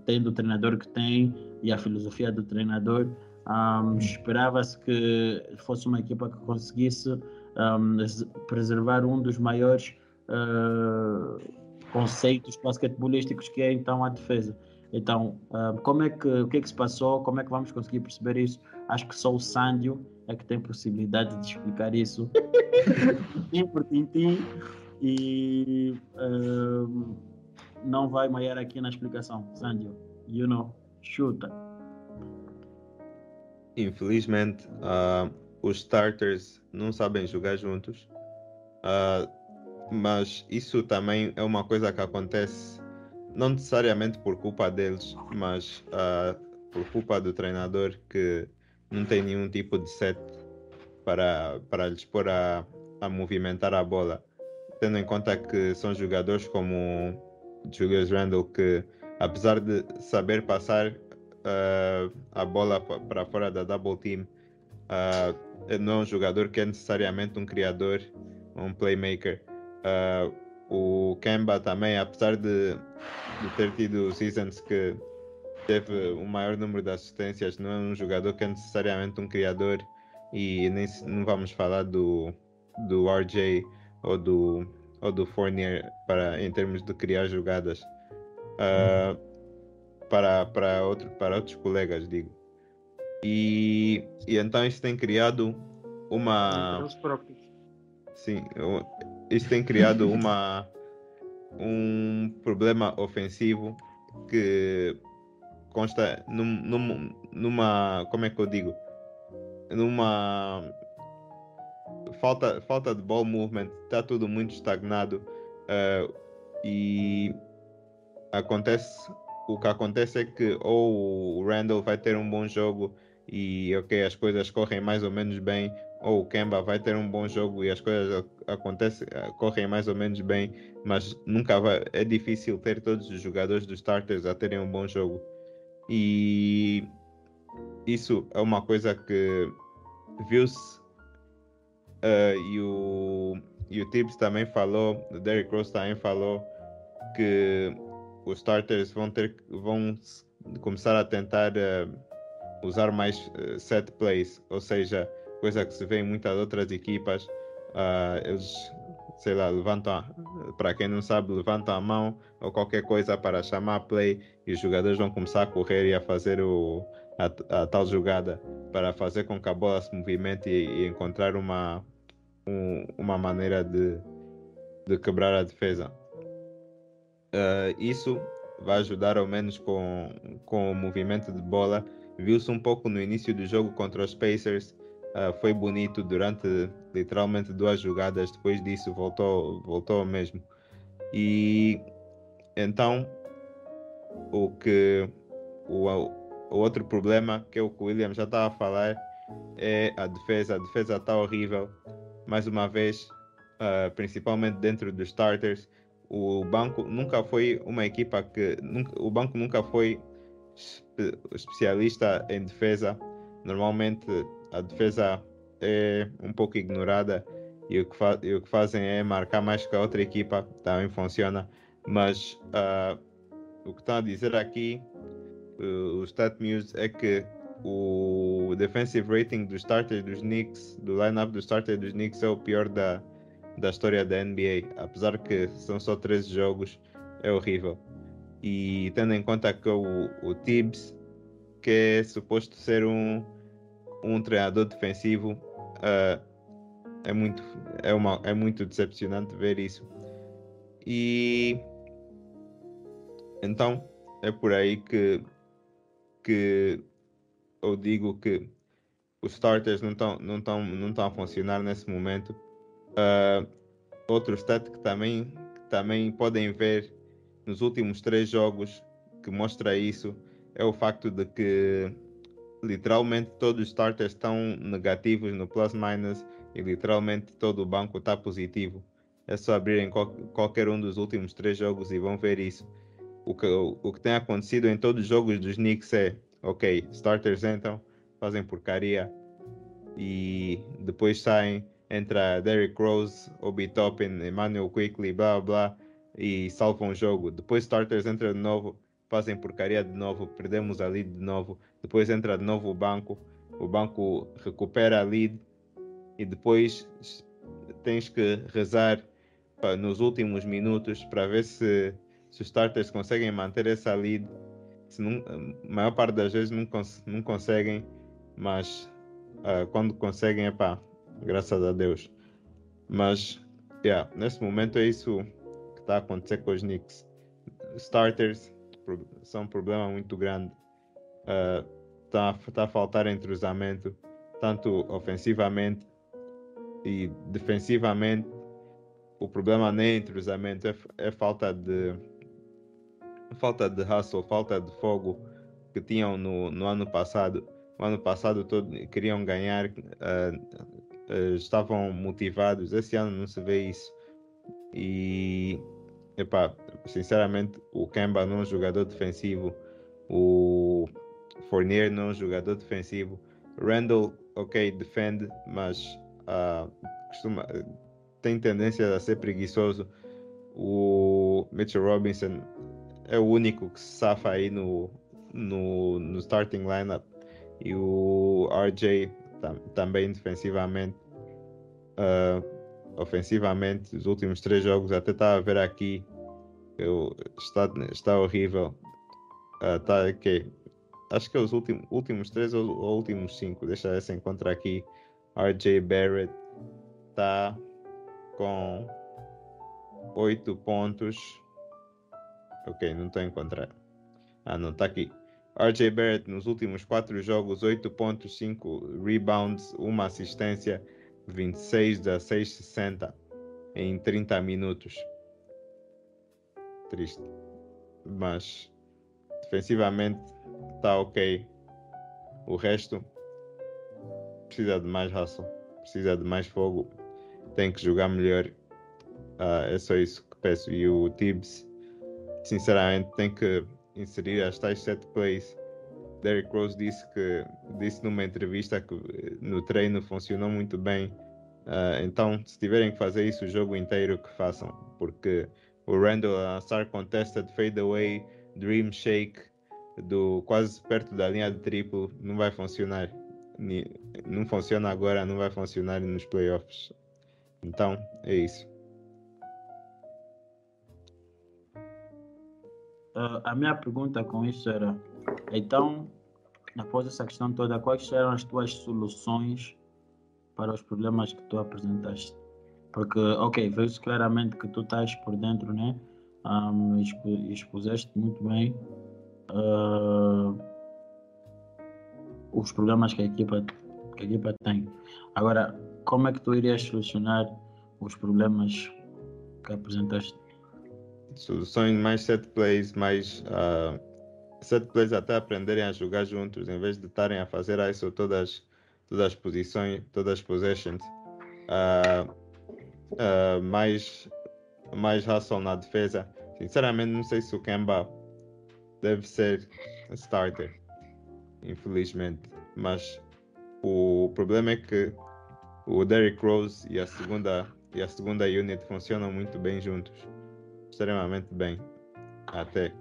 tendo o treinador que tem e a filosofia do treinador, um, esperava-se que fosse uma equipa que conseguisse um, preservar um dos maiores uh, conceitos basquetebolísticos que é então a defesa. Então, uh, como é que, o que é que se passou? Como é que vamos conseguir perceber isso? Acho que só o Sândio é que tem possibilidade de explicar isso tintim por tintim e uh, não vai maiar aqui na explicação. Sândio, you know, chuta infelizmente, uh, os starters não sabem jogar juntos. Uh, mas isso também é uma coisa que acontece não necessariamente por culpa deles, mas uh, por culpa do treinador que não tem nenhum tipo de set para, para lhes pôr a, a movimentar a bola. Tendo em conta que são jogadores como Julius Randle que apesar de saber passar uh, a bola para fora da double team. Uh, não é um jogador que é necessariamente um criador, um playmaker. Uh, o Kemba também, apesar de, de, ter tido seasons que teve o maior número de assistências, não é um jogador que é necessariamente um criador e nem não vamos falar do, do RJ ou do, ou do Fournier para, em termos de criar jogadas. Uh, para, para, outro, para outros colegas, digo. E, e então isso tem criado uma. Os próprios. Sim, isso tem criado uma, um problema ofensivo que consta num, num, numa. Como é que eu digo? numa falta, falta de ball movement, está tudo muito estagnado uh, e acontece o que acontece é que ou o Randall vai ter um bom jogo e ok as coisas correm mais ou menos bem ou o Kemba vai ter um bom jogo e as coisas acontecem correm mais ou menos bem mas nunca vai é difícil ter todos os jogadores dos starters a terem um bom jogo. E isso é uma coisa que viu-se uh, e o e o Tibbs também falou o Derrick Rose também falou que os starters vão ter vão começar a tentar uh, usar mais uh, set plays, ou seja, coisa que se vê em muitas outras equipas, uh, eles sei lá, levantam, para quem não sabe, levantam a mão ou qualquer coisa para chamar play e os jogadores vão começar a correr e a fazer o, a, a tal jogada para fazer com que a bola se movimente e, e encontrar uma, um, uma maneira de, de quebrar a defesa. Uh, isso vai ajudar ao menos com, com o movimento de bola. Viu-se um pouco no início do jogo contra os Pacers. Uh, foi bonito durante literalmente duas jogadas. Depois disso voltou, voltou mesmo. E então o que o, o outro problema que é o que o William já estava a falar é a defesa. A defesa está horrível. Mais uma vez, uh, principalmente dentro dos starters o banco nunca foi uma equipa que nunca, o banco nunca foi especialista em defesa. Normalmente a defesa é um pouco ignorada e o que, fa e o que fazem é marcar mais que a outra equipa, também funciona. Mas uh, o que estão a dizer aqui, uh, o StatMuse, é que o defensive rating dos starters dos Knicks, do lineup dos starters dos Knicks é o pior da, da história da NBA. Apesar que são só 13 jogos, é horrível. E tendo em conta que o, o Tibbs, que é suposto ser um, um treinador defensivo, uh, é, muito, é, uma, é muito decepcionante ver isso. E então é por aí que, que eu digo que os starters não estão não não a funcionar nesse momento Uh, outro stat que também, que também podem ver nos últimos três jogos que mostra isso é o facto de que literalmente todos os starters estão negativos no plus minus e literalmente todo o banco está positivo. É só abrirem qual, qualquer um dos últimos três jogos e vão ver isso. O que, o, o que tem acontecido em todos os jogos dos Knicks é, ok, starters entram, fazem porcaria e depois saem entra Derrick Rose, Obi Toppin, Emmanuel Quickly, blá blá, e salvam o jogo. Depois starters entra de novo, fazem porcaria de novo, perdemos a lead de novo. Depois entra de novo o banco, o banco recupera a lead e depois tens que rezar nos últimos minutos para ver se, se os starters conseguem manter essa lead. Se não, a maior parte das vezes não, cons não conseguem, mas uh, quando conseguem, é pá, graças a Deus. Mas, yeah, nesse momento é isso que está a acontecer com os Knicks. Starters são um problema muito grande. Está uh, tá a faltar entrosamento, tanto ofensivamente e defensivamente. O problema nem é entrosamento, é, é falta de falta de hustle, falta de fogo que tinham no, no ano passado. O ano passado todo, queriam ganhar, uh, uh, estavam motivados. Esse ano não se vê isso. E, epá, sinceramente, o Kemba não é um jogador defensivo. O Fournier não é um jogador defensivo. Randall, ok, defende, mas uh, costuma, tem tendência a ser preguiçoso. O Mitchell Robinson é o único que se safa aí no, no, no starting lineup. E o RJ tam, também defensivamente. Uh, ofensivamente, os últimos três jogos, até estava a ver aqui, eu, está, está horrível. Uh, tá, okay. Acho que é os últimos, últimos três ou, ou últimos cinco, deixa se encontrar aqui. RJ Barrett está com oito pontos. Ok, não estou a encontrar. Ah, não, está aqui. RJ Barrett nos últimos quatro jogos, 8 pontos, 5 rebounds, uma assistência, 26 a 6,60 em 30 minutos. Triste. Mas defensivamente está ok. O resto precisa de mais hustle, precisa de mais fogo, tem que jogar melhor. Uh, é só isso que peço. E o Tibbs, sinceramente, tem que inserir as tais set plays. Derrick Rose disse que disse numa entrevista que eh, no treino funcionou muito bem. Uh, então, se tiverem que fazer isso o jogo inteiro, que façam, porque o Randall a lançar contested fadeaway, dream shake, do quase perto da linha de triplo, não vai funcionar. Não funciona agora, não vai funcionar nos playoffs. Então, é isso. Uh, a minha pergunta com isso era: então, após essa questão toda, quais eram as tuas soluções para os problemas que tu apresentaste? Porque, ok, vejo claramente que tu estás por dentro, né? Um, expuseste muito bem uh, os problemas que a, equipa, que a equipa tem. Agora, como é que tu irias solucionar os problemas que apresentaste? Soluções mais set plays, mais uh, set plays até aprenderem a jogar juntos, em vez de estarem a fazer isso todas, todas as posições, todas as possessions. Uh, uh, mais, mais hustle na defesa. Sinceramente, não sei se o Kemba deve ser starter, infelizmente. Mas o problema é que o Derrick Rose e a segunda e a segunda unit funcionam muito bem juntos extremamente bem, até.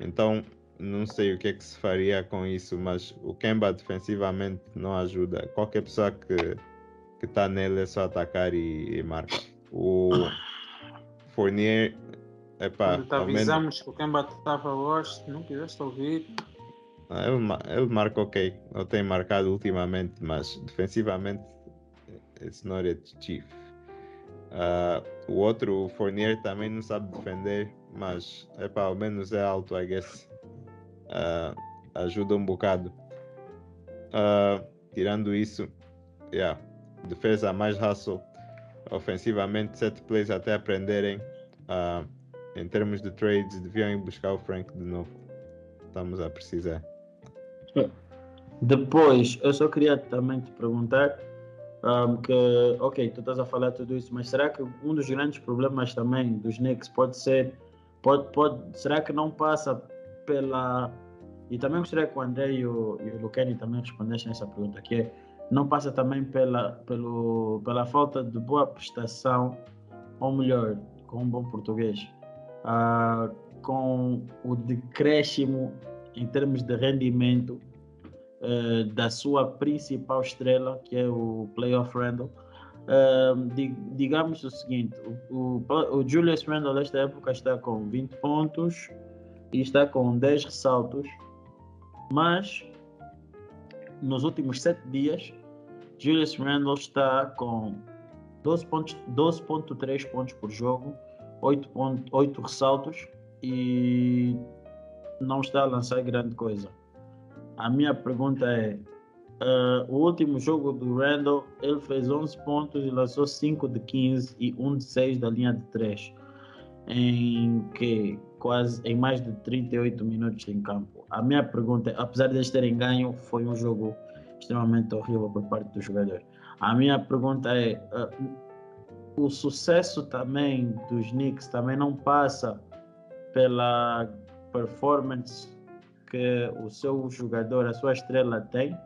Então, não sei o que é que se faria com isso, mas o Kemba defensivamente não ajuda. Qualquer pessoa que que está nele é só atacar e, e marca. O Fournier, epá, Quando te avisamos menos... que o Kemba estava hoje, não quiseste ouvir. Ah, ele, ele marca ok, ele tem marcado ultimamente, mas defensivamente, it's not a chief. Uh, o outro, o Fournier, também não sabe defender, mas para ao menos é alto, I guess. Uh, ajuda um bocado. Uh, tirando isso, yeah, defesa mais hustle, ofensivamente, set plays até aprenderem. em termos de trades, deviam ir buscar o Frank de novo. Estamos a precisar. Depois, eu só queria também te perguntar um, que, ok, tu estás a falar tudo isso, mas será que um dos grandes problemas também dos Knicks pode ser, pode, pode, será que não passa pela, e também gostaria que o André e o, e o também respondessem essa pergunta, que é, não passa também pela, pelo, pela falta de boa prestação, ou melhor, com um bom português, uh, com o decréscimo em termos de rendimento uh, da sua principal estrela, que é o Playoff Randall. Uh, digamos o seguinte: o, o, o, Julius Randle, nesta época, está com 20 pontos e está com 10 ressaltos, mas nos últimos 7 dias, Julius Randle está com 12.3 pontos, 12 pontos por jogo, 8, ponto, 8 ressaltos e não está a lançar grande coisa. A minha pergunta é: uh, o último jogo do Randall, ele fez 11 pontos e lançou 5 de 15 e 1 de 6 da linha de 3, em que quase em mais de 38 minutos em campo. A minha pergunta é: apesar de eles terem ganho, foi um jogo extremamente horrível por parte do jogador. A minha pergunta é: uh, o sucesso também dos Knicks também não passa pela performance que o seu jogador, a sua estrela tem?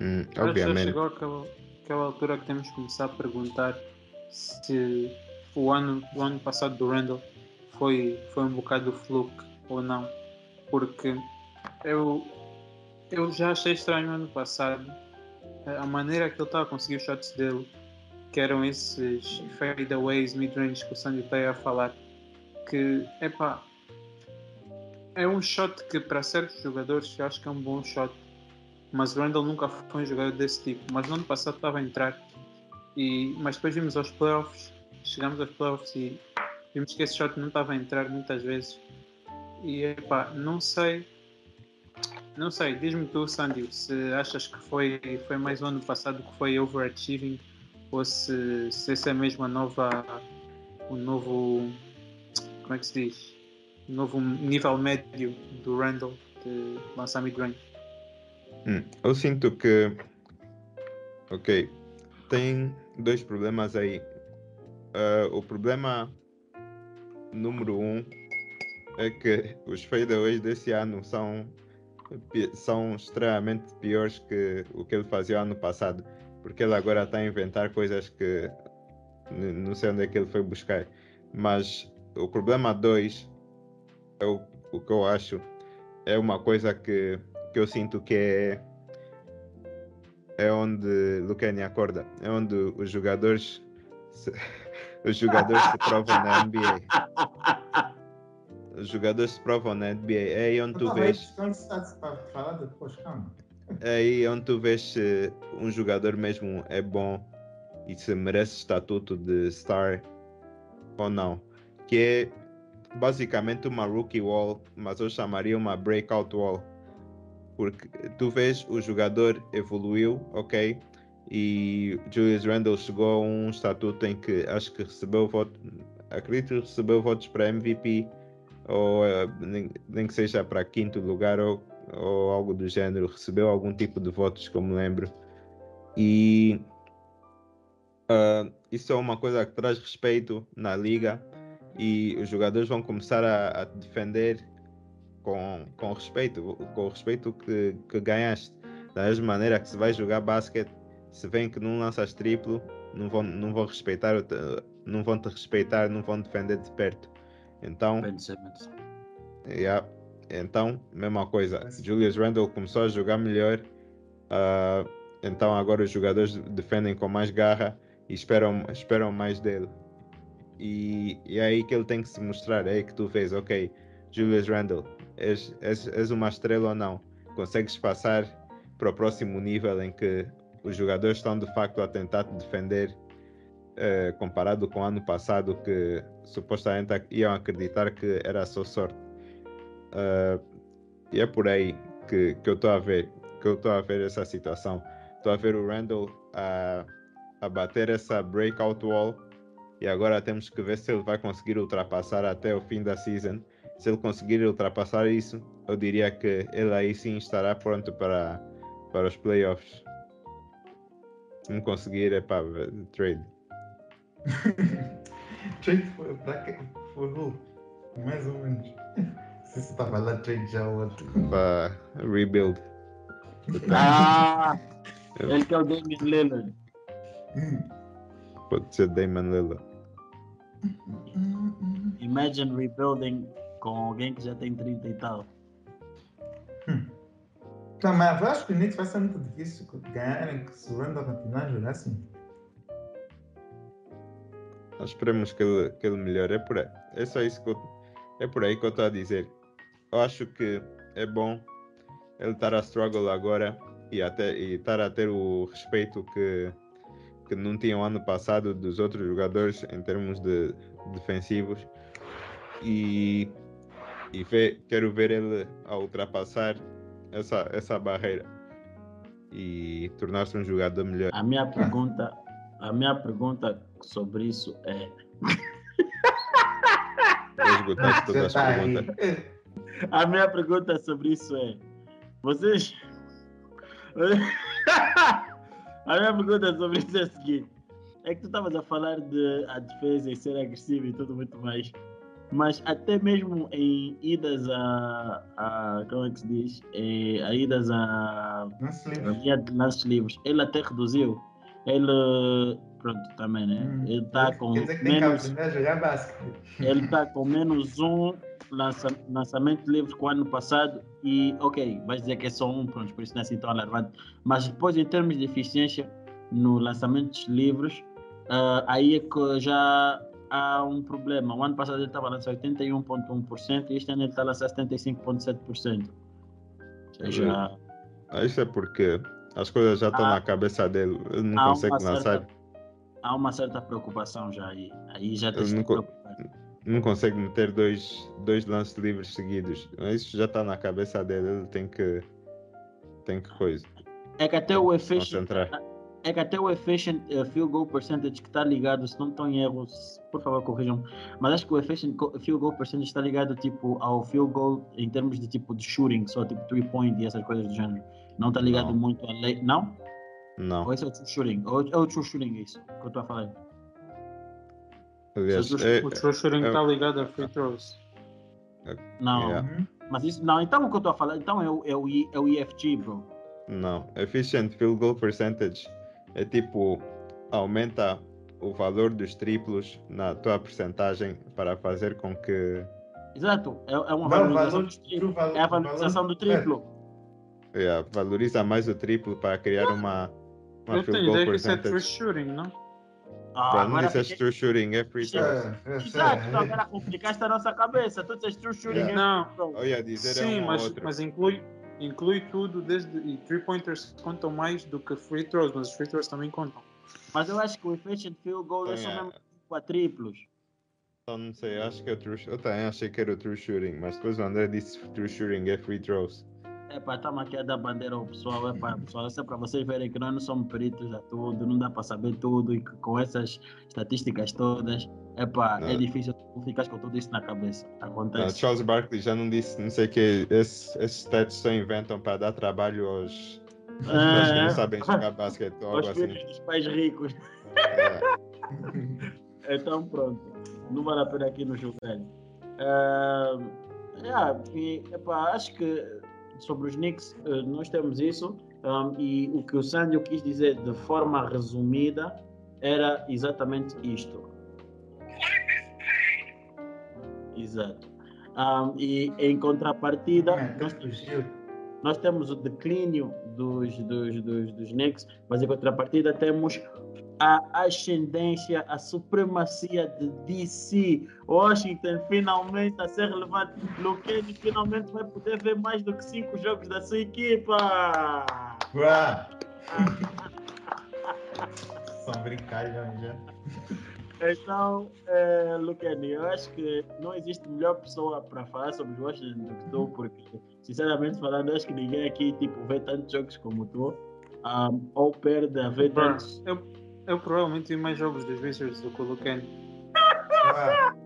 Hum, obviamente. chegou aquela, aquela altura que temos que começar a perguntar se o ano, o ano passado do Randall foi, foi um bocado fluke ou não. Porque eu, eu já achei estranho ano passado a maneira que ele estava a conseguir os shots dele, que eram esses fadeaways, mid-range que o Sandy está a falar, que, epá, é um shot que para certos jogadores eu acho que é um bom shot. Mas o Randall nunca foi um jogador desse tipo. Mas no ano passado estava a entrar. E, mas depois vimos aos playoffs, chegamos aos playoffs e vimos que esse shot não estava a entrar muitas vezes. E epá, não sei. Não sei, diz-me tu, Sandy, se achas que foi, foi mais o ano passado que foi overachieving ou se, se essa é mesmo a nova. o novo. como é que se diz? Novo nível médio do Randall de lançar mid-range. Hum, eu sinto que. Ok. Tem dois problemas aí. Uh, o problema número um é que os fadeaways desse ano são, são extremamente piores que o que ele fazia ano passado. Porque ele agora está a inventar coisas que não sei onde é que ele foi buscar. Mas o problema dois é o, o que eu acho é uma coisa que, que eu sinto que é é onde Lucani acorda, é onde os jogadores se, os jogadores se provam na NBA. Os jogadores se provam na NBA. É aí onde tu vês. É aí onde tu vês se um jogador mesmo é bom e se merece estatuto de star ou não. Que é basicamente uma rookie wall, mas eu chamaria uma breakout wall porque tu vês o jogador evoluiu, ok? E Julius Randle chegou a um estatuto em que acho que recebeu voto, acredito que recebeu votos para MVP ou eh, nem, nem, que seja para quinto lugar ou, ou algo do gênero, recebeu algum tipo de votos me lembro. E uh, isso é uma coisa que traz respeito na liga e os jogadores vão começar a, a defender com, com respeito, com o respeito que, que ganhaste. Da mesma maneira que se vai jogar basquete, se vem que não lanças triplo, não vão, não vão respeitar, não vão te respeitar, não vão defender de perto. Então, yeah, então mesma coisa. Julius Randle começou a jogar melhor, uh, então agora os jogadores defendem com mais garra e esperam, esperam mais dele. E, e é aí que ele tem que se mostrar, é aí que tu vês, ok, Julius Randle, és, és, és uma estrela ou não. Consegues passar para o próximo nível em que os jogadores estão de facto a tentar te defender eh, comparado com o ano passado que supostamente iam acreditar que era só sorte. Uh, e é por aí que, que eu estou a ver, que eu estou a ver essa situação. Estou a ver o Randall a, a bater essa breakout wall e agora temos que ver se ele vai conseguir ultrapassar até o fim da season se ele conseguir ultrapassar isso, eu diria que ele aí sim estará pronto para, para os playoffs. Se não conseguir, é para trade. trade foi para Foi mais ou menos. Se você estava lá, trade já o outro. Para rebuild. Ah! ele que é o Damian Lillard. Hum. Pode ser Damon Lillard. Imagine rebuilding com alguém que já tem 30 e tal. Hum. Não, mas eu acho que o Knicks vai ser muito difícil ganharem se o Randall continuar a jogar assim. Nós esperemos que ele, que ele melhore. É por aí. É só isso que eu, é por aí que eu estou a dizer. Eu acho que é bom ele estar a struggle agora e até e estar a ter o respeito que que não tinha o ano passado dos outros jogadores em termos de defensivos e e quero ver ele a ultrapassar essa, essa barreira e tornar-se um jogador melhor. A minha pergunta, a minha pergunta sobre isso é. esgotaste todas as tá perguntas. A minha pergunta sobre isso é: vocês. a minha pergunta sobre isso é a seguinte: é que tu estavas a falar de a defesa e ser agressivo e tudo muito mais mas até mesmo em idas a, a como é que se diz? É, a idas a, lances livres, ele até reduziu. Ele, pronto, também, né? Hum, ele está com menos. Ele está com menos um lança, lançamento livre com o ano passado e, ok, vais dizer que é só um, pronto, por isso não é assim tão alarmante. Mas depois, em termos de eficiência no lançamentos livres, uh, aí é que já há um problema. O ano passado ele estava a lançar 81,1% e este ano ele está a lançar 75,7%. Ou seja. Ah, isso é porque as coisas já estão há, na cabeça dele, ele não consegue lançar. há uma certa preocupação já aí. Aí já tem não, não consegue meter dois, dois lances livres seguidos. Isso já está na cabeça dele, ele tem que. Tem que coisa. É que até o efficient, é que até o efficient eh, field goal percentage que está ligado, se não estou em erros, por favor corrijam, mas acho que o efficient field goal percentage está ligado tipo ao field goal em termos de tipo de shooting, só tipo three point e essas coisas do gênero. Não está ligado Não. muito a lei, não? Não. Ou esse é o true shooting? Ou é o true shooting isso que eu estou a falar? Aliás, é- O true shooting é- está ligado a free throws. Não, Yeah. Uhum. mas isso não. Então o que eu estou a falar, então é o, é o, I- é o EFG, bro. Não, efficient field goal percentage é tipo aumenta o valor dos triplos na tua percentagem para fazer com que Exato, é, é uma valorização valor- do triplo. o valor- É a valorização valor- do triplo. Yeah, valoriza mais o triplo para criar uma, uma Eu field goal ideia que isso é true percentage. shooting, não? Ah, não disseste true shooting, é free throws. É, é, Exato, é. agora complicaste a nossa cabeça. Tu disseste true shooting. Yeah. é Não. bro. Eu ia dizer Sim, é um mas, ou outro. mas inclui, inclui tudo desde. E three pointers contam mais do que free throws, mas os free throws também contam. Mas eu acho que o efficient field goal é Então, só yeah. mesmo para triplos. Então, não sei, acho que é o true Eu também achei que era o true shooting, mas depois o André disse true shooting é free throws. É pá, estamos aqui a dar bandeira ao pessoal. É pá, pessoal, isso é para vocês verem que nós não somos peritos a tudo, não dá para saber tudo e que com essas estatísticas todas, é pá, é Não. difícil tu ficar com tudo isso na cabeça. Não, Acontece. Charles Barkley já não disse, não sei o que, esses, esses stats só inventam para dar trabalho aos, aos que É, não sabem jogar basquete ou Os algo assim. dos pais ricos. É. Então pronto, não vale a pena aqui no julgar. Ah, yeah, e, epá, acho que sobre os Knicks eh, nós temos isso um, e o que o Sandio quis dizer de forma resumida era exatamente isto. Exato. Um, e em contrapartida, É. nós temos o declínio dos, dos, dos, dos Knicks, mas em contrapartida temos a ascendência, a supremacia de DC. Washington finalmente a ser relevante. Luquene finalmente vai poder ver mais do que cinco jogos da sua equipa. Uá! São brincalhões já. Então, é, Luquene, eu acho que não existe melhor pessoa para falar sobre Washington do que tu, porque, sinceramente falando, acho que ninguém aqui tipo, vê tantos jogos como tu. um, ou perde a ver Bro, tantos. eu, eu provavelmente vi mais jogos dos Wizards do que o. Uá!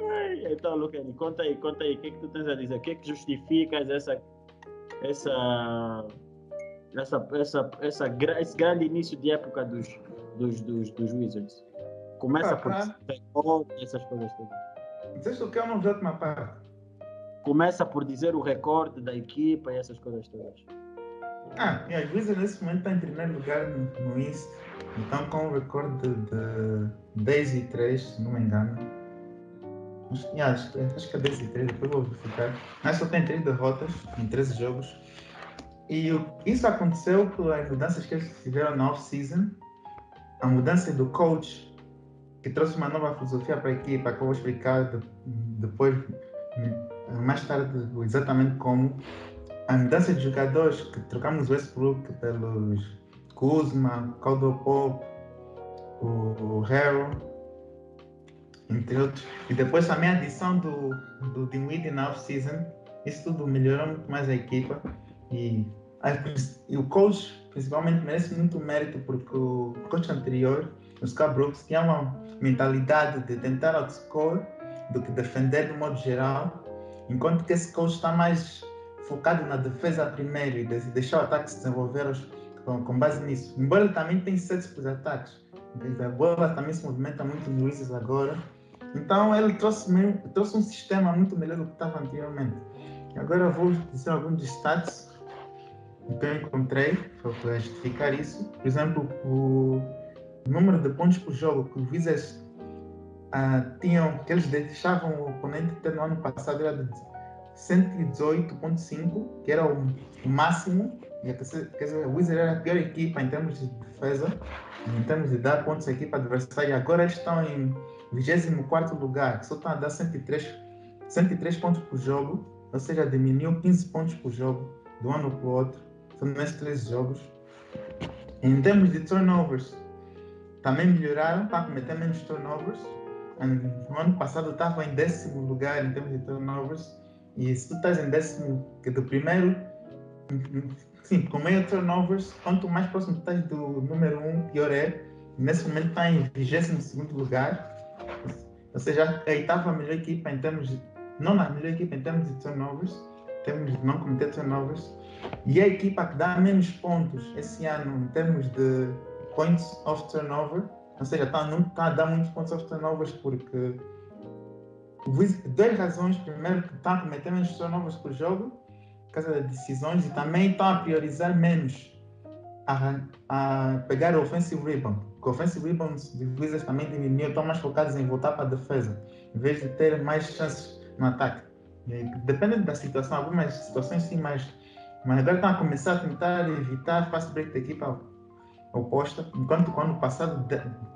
Ai, Então, Luquene, conta aí, conta aí, o que, é que tu tens a dizer? O que é que justificas essa, essa, essa, essa, essa, esse grande início de época dos, dos, dos, dos Wizards? Começa por ah. recorde e essas coisas todas. Dizeste o que eu não última parte? Começa por dizer o recorde da equipa e essas coisas todas. Ah, e as Wizards nesse momento está em primeiro lugar no, no East. Então com um recorde de 10 e 3, se não me engano. Acho, yeah, acho, que- acho que é 10 e 3, depois vou verificar. Mas só tem 3 derrotas em 13 jogos. E isso aconteceu pelas mudanças que eles fizeram na off-season. A mudança do coach, que trouxe uma nova filosofia para a equipa, que eu vou explicar de- depois, hum, mais tarde, exatamente como a mudança de jogadores, que trocamos o Westbrook pelos Kuzma, Caldwell Pope, o Harrell, entre outros. E depois também a adição do, do Dinwiddie na off-season. Isso tudo melhorou muito mais a equipa. E, e o coach, principalmente, merece muito mérito porque o coach anterior, o Scott Brooks, tinha uma mentalidade de tentar outscore do que defender de modo geral. Enquanto que esse coach está mais focado na defesa primeiro e de- deixar o ataque se desenvolver com, com base nisso. Embora ele também tenha sets para os ataques. A bola também se movimenta muito no Wizards agora. Então ele trouxe, meio- trouxe um sistema muito melhor do que estava anteriormente. Agora vou dizer alguns dos eu encontrei para justificar isso. Por exemplo, o número de pontos por jogo que os Wizards ah, tinham, que eles deixavam o oponente ter no ano passado era de 118.5, que era o, máximo. E, Quer dizer, o Wizard era a pior equipa em termos de defesa, em termos de dar pontos à equipa adversária. Agora estão em 24 lugar, só estão a dar 103, 103 pontos por jogo, ou seja, diminuiu 15 pontos por jogo de um ano para o outro, nesses três jogos. Em termos de turnovers, também melhoraram para cometer menos turnovers. No ano passado estava em décimo lugar em termos de turnovers. E se tu estás em décimo, que do primeiro, sim, com meio turnovers, quanto mais próximo estás do número um, pior é. Nesse momento está em 22 lugar. Ou seja, a oitava melhor equipa em termos de. Não na melhor equipa em termos de turnovers, em termos de não cometer turnovers. E a equipa que dá menos pontos esse ano em termos de points of turnover, ou seja, tá, não está a dar muitos pontos of turnovers porque duas razões. Primeiro, que está a cometer menos turnovers por jogo, por causa das decisões, e também está a priorizar menos a, a pegar o offensive rebound. Porque o offensive rebound de Wizards também diminuiu, estão mais focados em voltar para a defesa, em vez de ter mais chances no ataque. Dependendo da situação, algumas situações sim, mas, mas agora estão a começar a tentar evitar fast break da equipa oposta, enquanto que ano passado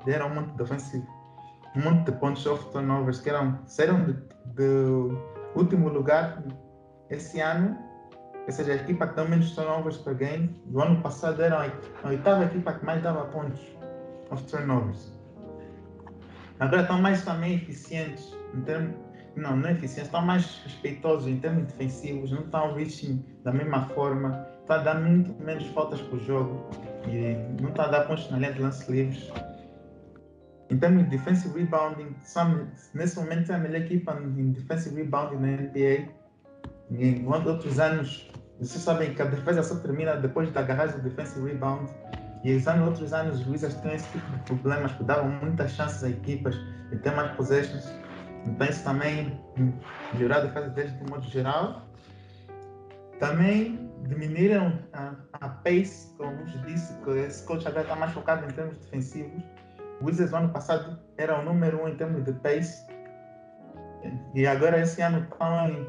deram um monte de ofensivo, um monte de pontos off turnovers que eram, saíram de último lugar esse ano, ou seja, a equipa que deu menos turnovers per game, do ano passado era a oitava equipa que mais dava pontos off turnovers. Agora estão mais também eficientes em termos não, não é eficientes, estão mais respeitosos em termos defensivos, não estão reaching da mesma forma, está a dar muito menos faltas por jogo e não está a dar pontos na linha de lance livres. Em termos de defensive rebounding, são, nesse momento é a melhor equipa em defensive rebounding na NBA. Em outros anos, vocês sabem que a defesa só termina depois da agarragem do defensive rebound. E anos, outros anos, os Wizards têm esse tipo de problemas que davam muitas chances a equipas de ter mais possessions. Isso também melhorar a defesa deles de modo geral. Também diminuíram a, a pace, como vos disse, que esse coach agora está mais focado em termos defensivos. O Wizards no ano passado era o número um em termos de pace. E agora esse ano estão em,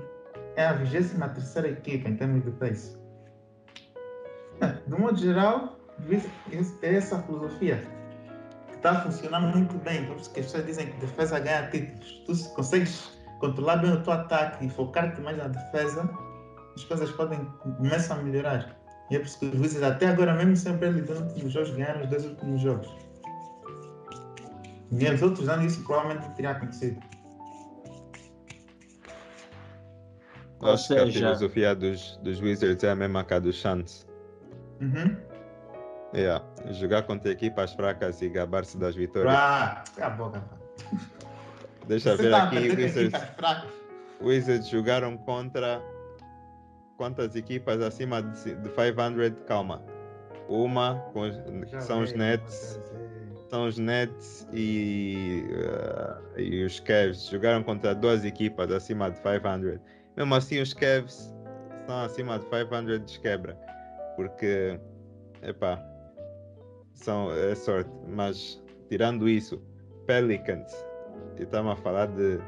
é a 23 equipa em termos de pace. De modo geral, essa filosofia está funcionando muito bem. Por isso que as pessoas dizem que defesa ganha títulos. Tu consegues controlar bem o teu ataque e focar-te mais na defesa, as coisas podem começar a melhorar. E é por isso que os Wizards até agora mesmo sempre ali nos últimos jogos ganharam os dois últimos jogos. E nos outros anos isso provavelmente teria acontecido. Ou Acho seja... que a filosofia dos, dos Wizards é a mesma que a dos Suns. Uhum. Yeah. Jogar contra equipas fracas e gabar-se das vitórias. Ah, a boca, Deixa Você ver tá aqui. Wizards, Wizards jogaram contra quantas equipas acima de, de 500? Calma. Uma com, são os Nets. São os Nets e, uh, e os Cavs. Jogaram contra duas equipas acima de 500. Mesmo assim, os Cavs são acima de 500 quebra. Porque, epá, são, é sorte. Mas, tirando isso, Pelicans. Estamos a falar de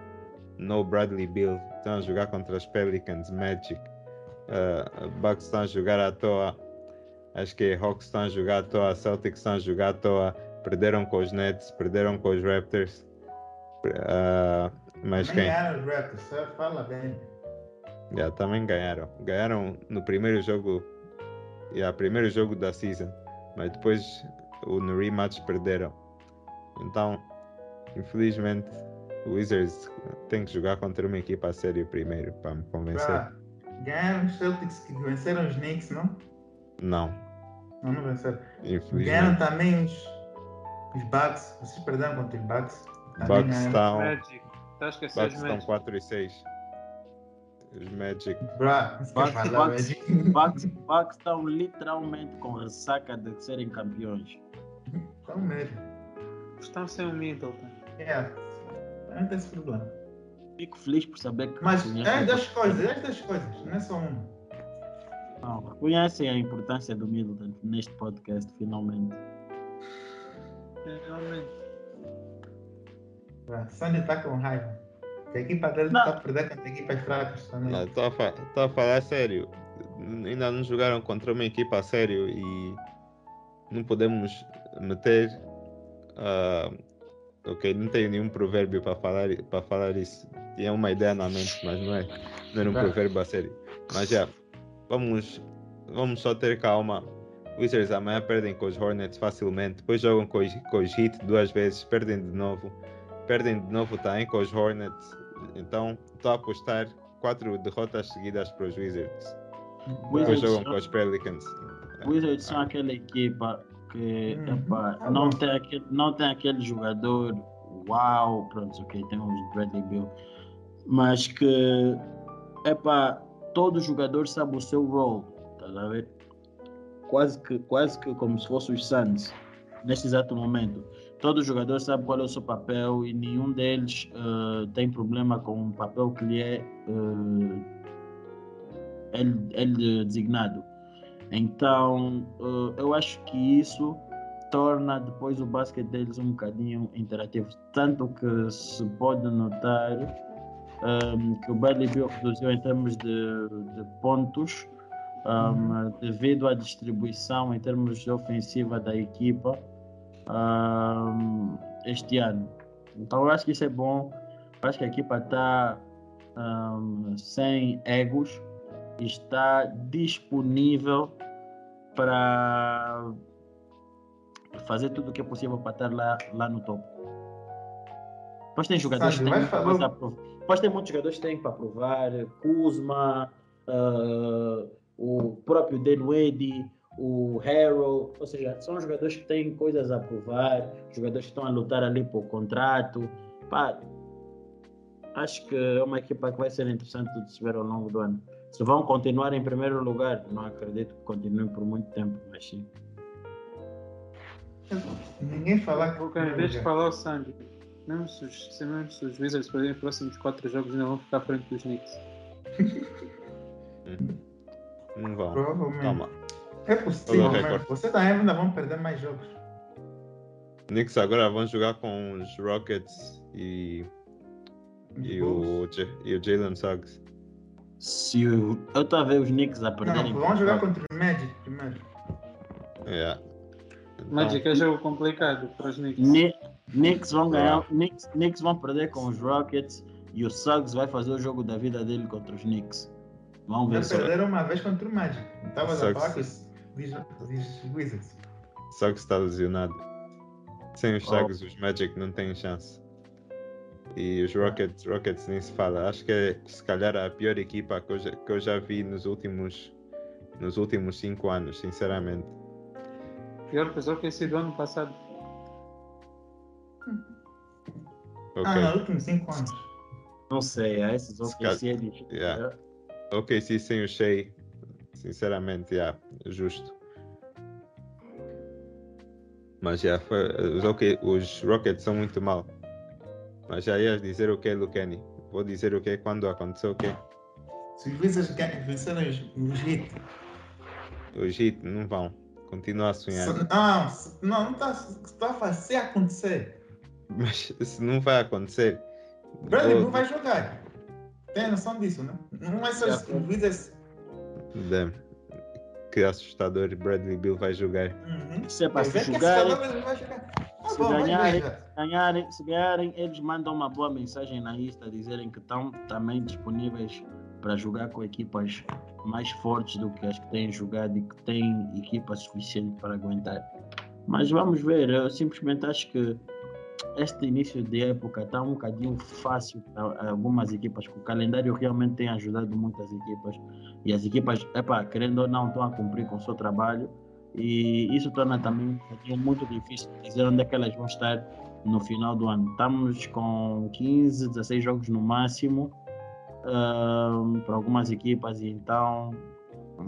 No Bradley Bill. Estão a jogar contra os Pelicans, Magic. Uh, Bucks estão a jogar à toa. Acho que Hawks estão a jogar à toa. Celtics estão a jogar à toa. Perderam com os Nets, perderam com os Raptors. Uh, mas quem? Ganharam os Raptors, fala bem. Yeah, também ganharam. Ganharam no primeiro jogo. Yeah, primeiro jogo da season. Mas depois no rematch perderam. Então, infelizmente, o Wizards tem que jogar contra uma equipa a sério primeiro para me convencer. Ganharam os Celtics que venceram os Knicks, não? Não. Não, não venceram. Ganharam também os, os Bucks. Vocês perderam contra os Bucks. Bucks estão. Magic. Bucks estão 4 e 6. Os Magic. Bucks, estão literalmente com a saca de serem campeões. Estão mesmo. Estão sem o Middleton. É, não tem esse problema. Fico feliz por saber que. Mas é das coisas, é das coisas, não é só uma. Não, conhecem a importância do Middleton neste podcast, finalmente. Finalmente. Sandy está com raiva. A equipa dele está a perder contra equipas fracas também. Estou a, fa a falar sério. Ainda não jogaram contra uma equipa a sério e não podemos meter. Uh, ok, não tenho nenhum provérbio para falar, para falar isso. Tinha uma ideia na mente, mas não é, não era um provérbio a sério. Mas já, vamos, vamos só ter calma. Wizards amanhã perdem com os Hornets facilmente, depois jogam com os, com os Heat duas vezes, perdem de novo, perdem de novo também com os Hornets. Então estou a apostar quatro derrotas seguidas para os Wizards. Depois Wizards jogam são- com os Pelicans. Wizards são aquela equipa que Uhum. Tá não, tem aquele, não tem aquele jogador uau, pronto, ok, tem os Bradley Bill, mas que epá, todo jogador sabe o seu role, tá a ver? Quase que, quase que como se fosse os Suns, neste exato momento. Todo jogador sabe qual é o seu papel e nenhum deles eh, tem problema com o papel que lhe é eh, ele, ele designado. Então, eh, eu acho que isso torna depois o basquete deles um bocadinho interativo. Tanto que se pode notar ehm, que o Bradley Bill reduziu em termos de, de pontos ehm, devido à distribuição em termos de ofensiva da equipa ehm, este ano. Então, eu acho que isso é bom. Eu acho que a equipa está ehm, sem egos e está disponível para fazer tudo o que é possível para estar lá, lá no topo. Depois tem jogadores que têm provar. Depois tem muitos jogadores que têm para provar. Kuzma, ah, o próprio Dinwiddie, o Harold. Ou seja, são jogadores que têm coisas a provar, jogadores que estão a lutar ali por contrato. Pá, acho que é uma equipa que vai ser interessante de se ver ao longo do ano. Se vão continuar em primeiro lugar, não acredito que continuem por muito tempo, mas sim. Ninguém falar que. Ok, deixa eu falar o Sandy. Mesmo se os, se mesmo se os Wizards perderem os próximos 4 jogos, ainda vão ficar à frente dos Knicks. Não vão. Provavelmente. Calma. É possível, mas recorde. você também ainda vão perder mais jogos. Knicks agora vão jogar com os Rockets e, e o, e o Jalen Suggs. Se o- eu estou a ver os Knicks a perderem. Não, vão jogar contra o Magic primeiro. Yeah. Então, Magic é jogo complicado para os Knicks. Ni- Knicks vão ganhar, Knicks, Knicks vão perder com os Rockets e o Suggs vai fazer o jogo da vida dele contra os Knicks. Vamos Já ver só. perderam uma vez contra o Magic. Estavas a falar com Wizards. Suggs está lesionado. Sem os Oh. Suggs, os Magic não têm chance. E os Rockets, Rockets nem se fala. Acho que é se calhar a pior equipa que eu já, que eu já vi nos últimos nos últimos cinco anos, sinceramente. Pior que os OKC do ano passado. Ok. Ah, nos últimos 5 anos. Não sei, a esses Se OKC é difícil. Yeah. Ok, sim, sem o Shea, sinceramente, yeah, justo. Mas já foi, os, OK, os Rockets são muito mal. Mas já ias dizer o que, Lucani? Vou dizer o que quando aconteceu o que? Se os Wizards ganham- vencerem os, Heat. Os Heat não vão. Continua a sonhar. Se- Não, se- não, não está tá a fazer acontecer. Mas isso não vai acontecer. Bradley Vou- Bill vai jogar. Tem noção disso, né? Não é só Já os foi. Damn. Que assustador, Bradley Bill vai jogar. Uhum. Se é para se jogarem. Ah, se ganharem- ganharem, se ganharem, eles mandam uma boa mensagem na Insta dizerem que estão também disponíveis para jogar com equipas mais fortes do que as que têm jogado e que têm equipa suficiente para aguentar. Mas vamos ver, eu simplesmente acho que este início de época está um bocadinho fácil para algumas equipas, o calendário realmente tem ajudado muitas equipas e as equipas, epá, querendo ou não, estão a cumprir com o seu trabalho e isso torna também um muito difícil dizer onde é que elas vão estar no final do ano. Estamos com 15, 16 jogos no máximo ahm, para algumas equipas e então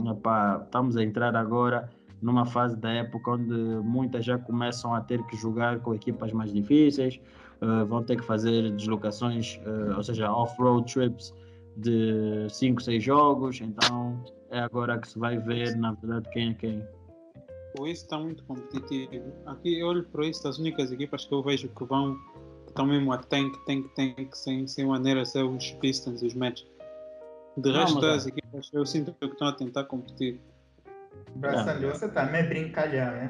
epá, estamos a entrar agora numa fase da época onde muitas já começam a ter que jogar com equipas mais difíceis, ah, vão ter que fazer deslocações, ah, ou seja, off-road trips de 5, 6 jogos, então é agora que se vai ver na verdade quem é quem. O East está muito competitivo. Aqui eu olho para isso, as únicas equipas que eu vejo que vão, que estão mesmo a tank, tank, tank, sem, sem maneira, são os Pistons e os Magic. De resto, todas é. as equipas eu sinto que estão a tentar competir. Braçando, você também brincalhão, né?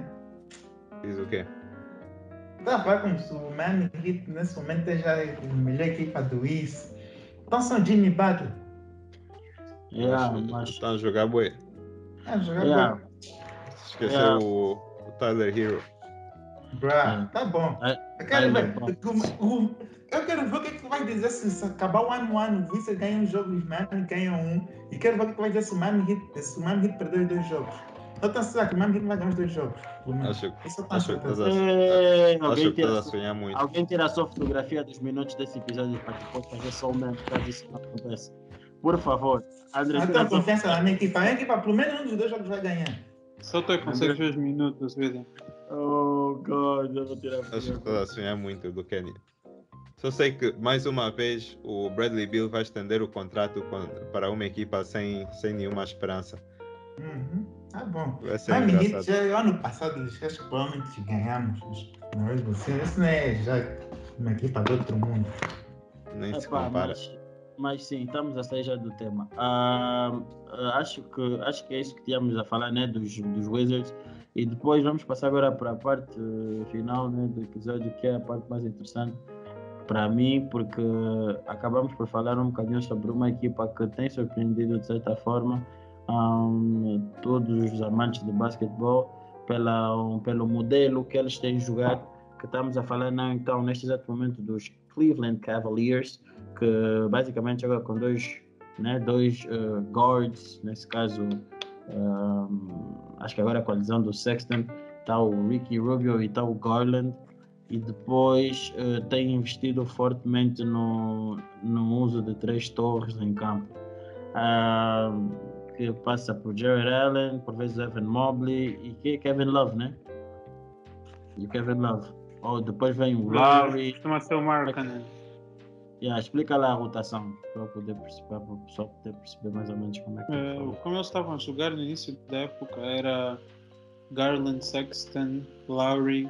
Diz o quê? Tá a falar como se o Miami Heat nesse momento seja a melhor equipa do East. Então são Jimmy Butler. Yeah, Mas mas Estão a jogar. É um jogador. Yeah. esqueceu Yeah. o, o Tyler Hero. Bruh, tá bom. Eu quero ver. Eu quero ver o é que vai dizer se, se acabar o ano, o ano, Wizards ganha um jogo e os Miami ganham um. E quero ver o que vai dizer se o Miami Heat, se o Miami Heat perder os dois jogos. Eu tenho certeza que o Miami Heat vai ganhar os dois jogos. Acho, Isso acho que estás alguém que a sonhar muito. alguém tira a sua fotografia dos minutos desse episódio para depois fazer só o mesmo caso isso não acontece. Por favor, André, Eu tenho a sua confiança na minha equipa. A minha equipa, pelo menos um dos dois jogos vai ganhar. Só tu é que consegues ver os minutos, vida. Oh, God, eu vou tirar a Acho que estás a sonhar muito do Kenny. Só sei que, mais uma vez, o Bradley Bill vai estender o contrato com- para uma equipa sem, sem nenhuma esperança. Uhum. Tá bom. Vai ser Miami Heat, engraçado. já, ano passado, eles acho que provavelmente ganhamos. Na vez você, isso não é já uma equipa de outro mundo. Nem se compara. mas, mas sim, estamos a sair já do tema. Ah, ah, acho, que, acho que é isso que tínhamos a falar né, dos, dos Wizards. E depois vamos passar agora para a parte eh, final né, do episódio, que é a parte mais interessante para mim, porque acabamos por falar um bocadinho sobre uma equipa que tem surpreendido de certa forma ahm, todos os amantes de basquetebol pela, pelo modelo que eles têm jogado, que estamos a falar não, então neste exato momento dos Cleveland Cavaliers, que basicamente joga com dois, né, dois eh, guards, nesse caso, ahm, acho que agora a lesão do Sexton, está o Ricky Rubio e está o Garland, e depois eh, tem investido fortemente no, no uso de três torres em campo. Ahm, que passa por Jared Allen, por vezes Evan Mobley e que Kevin Love, né? E o Kevin Love. Ou depois vem o Lowry. Costuma ser o Markkanen. Yeah, explica lá a rotação para poder perceber, para o pessoal poder perceber mais ou menos como é que é. como eles estavam a jogar no início da época era Garland, Sexton, Lowry,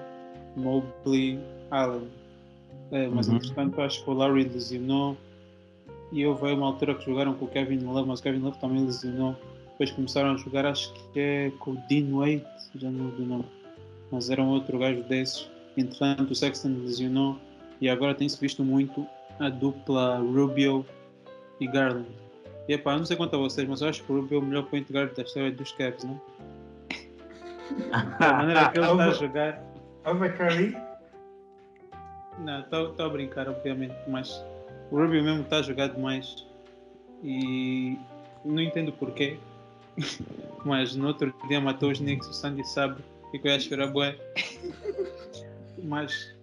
Mobley, Allen. Eh, mas Uhum. entretanto acho que o Lowry lesionou e houve uma altura que jogaram com o Kevin Love, mas o Kevin Love também lesionou. Depois começaram a jogar, acho que é com o Dean Wade, já não lembro o nome, mas era um outro gajo desses. Entretanto o Sexton lesionou e agora tem-se visto muito a dupla Rubio e Garland. E epá, não sei quanto a vocês, mas eu acho que o Rubio é o melhor point guard da história dos Cavs, não? Da maneira que ele está a jogar. Over Curry, Não, estou a brincar, obviamente, mas o Rubio mesmo está a jogar demais. E não entendo porquê. mas no outro dia matou os Knicks, o Sandy sabe. Fico a chorar bué. mas,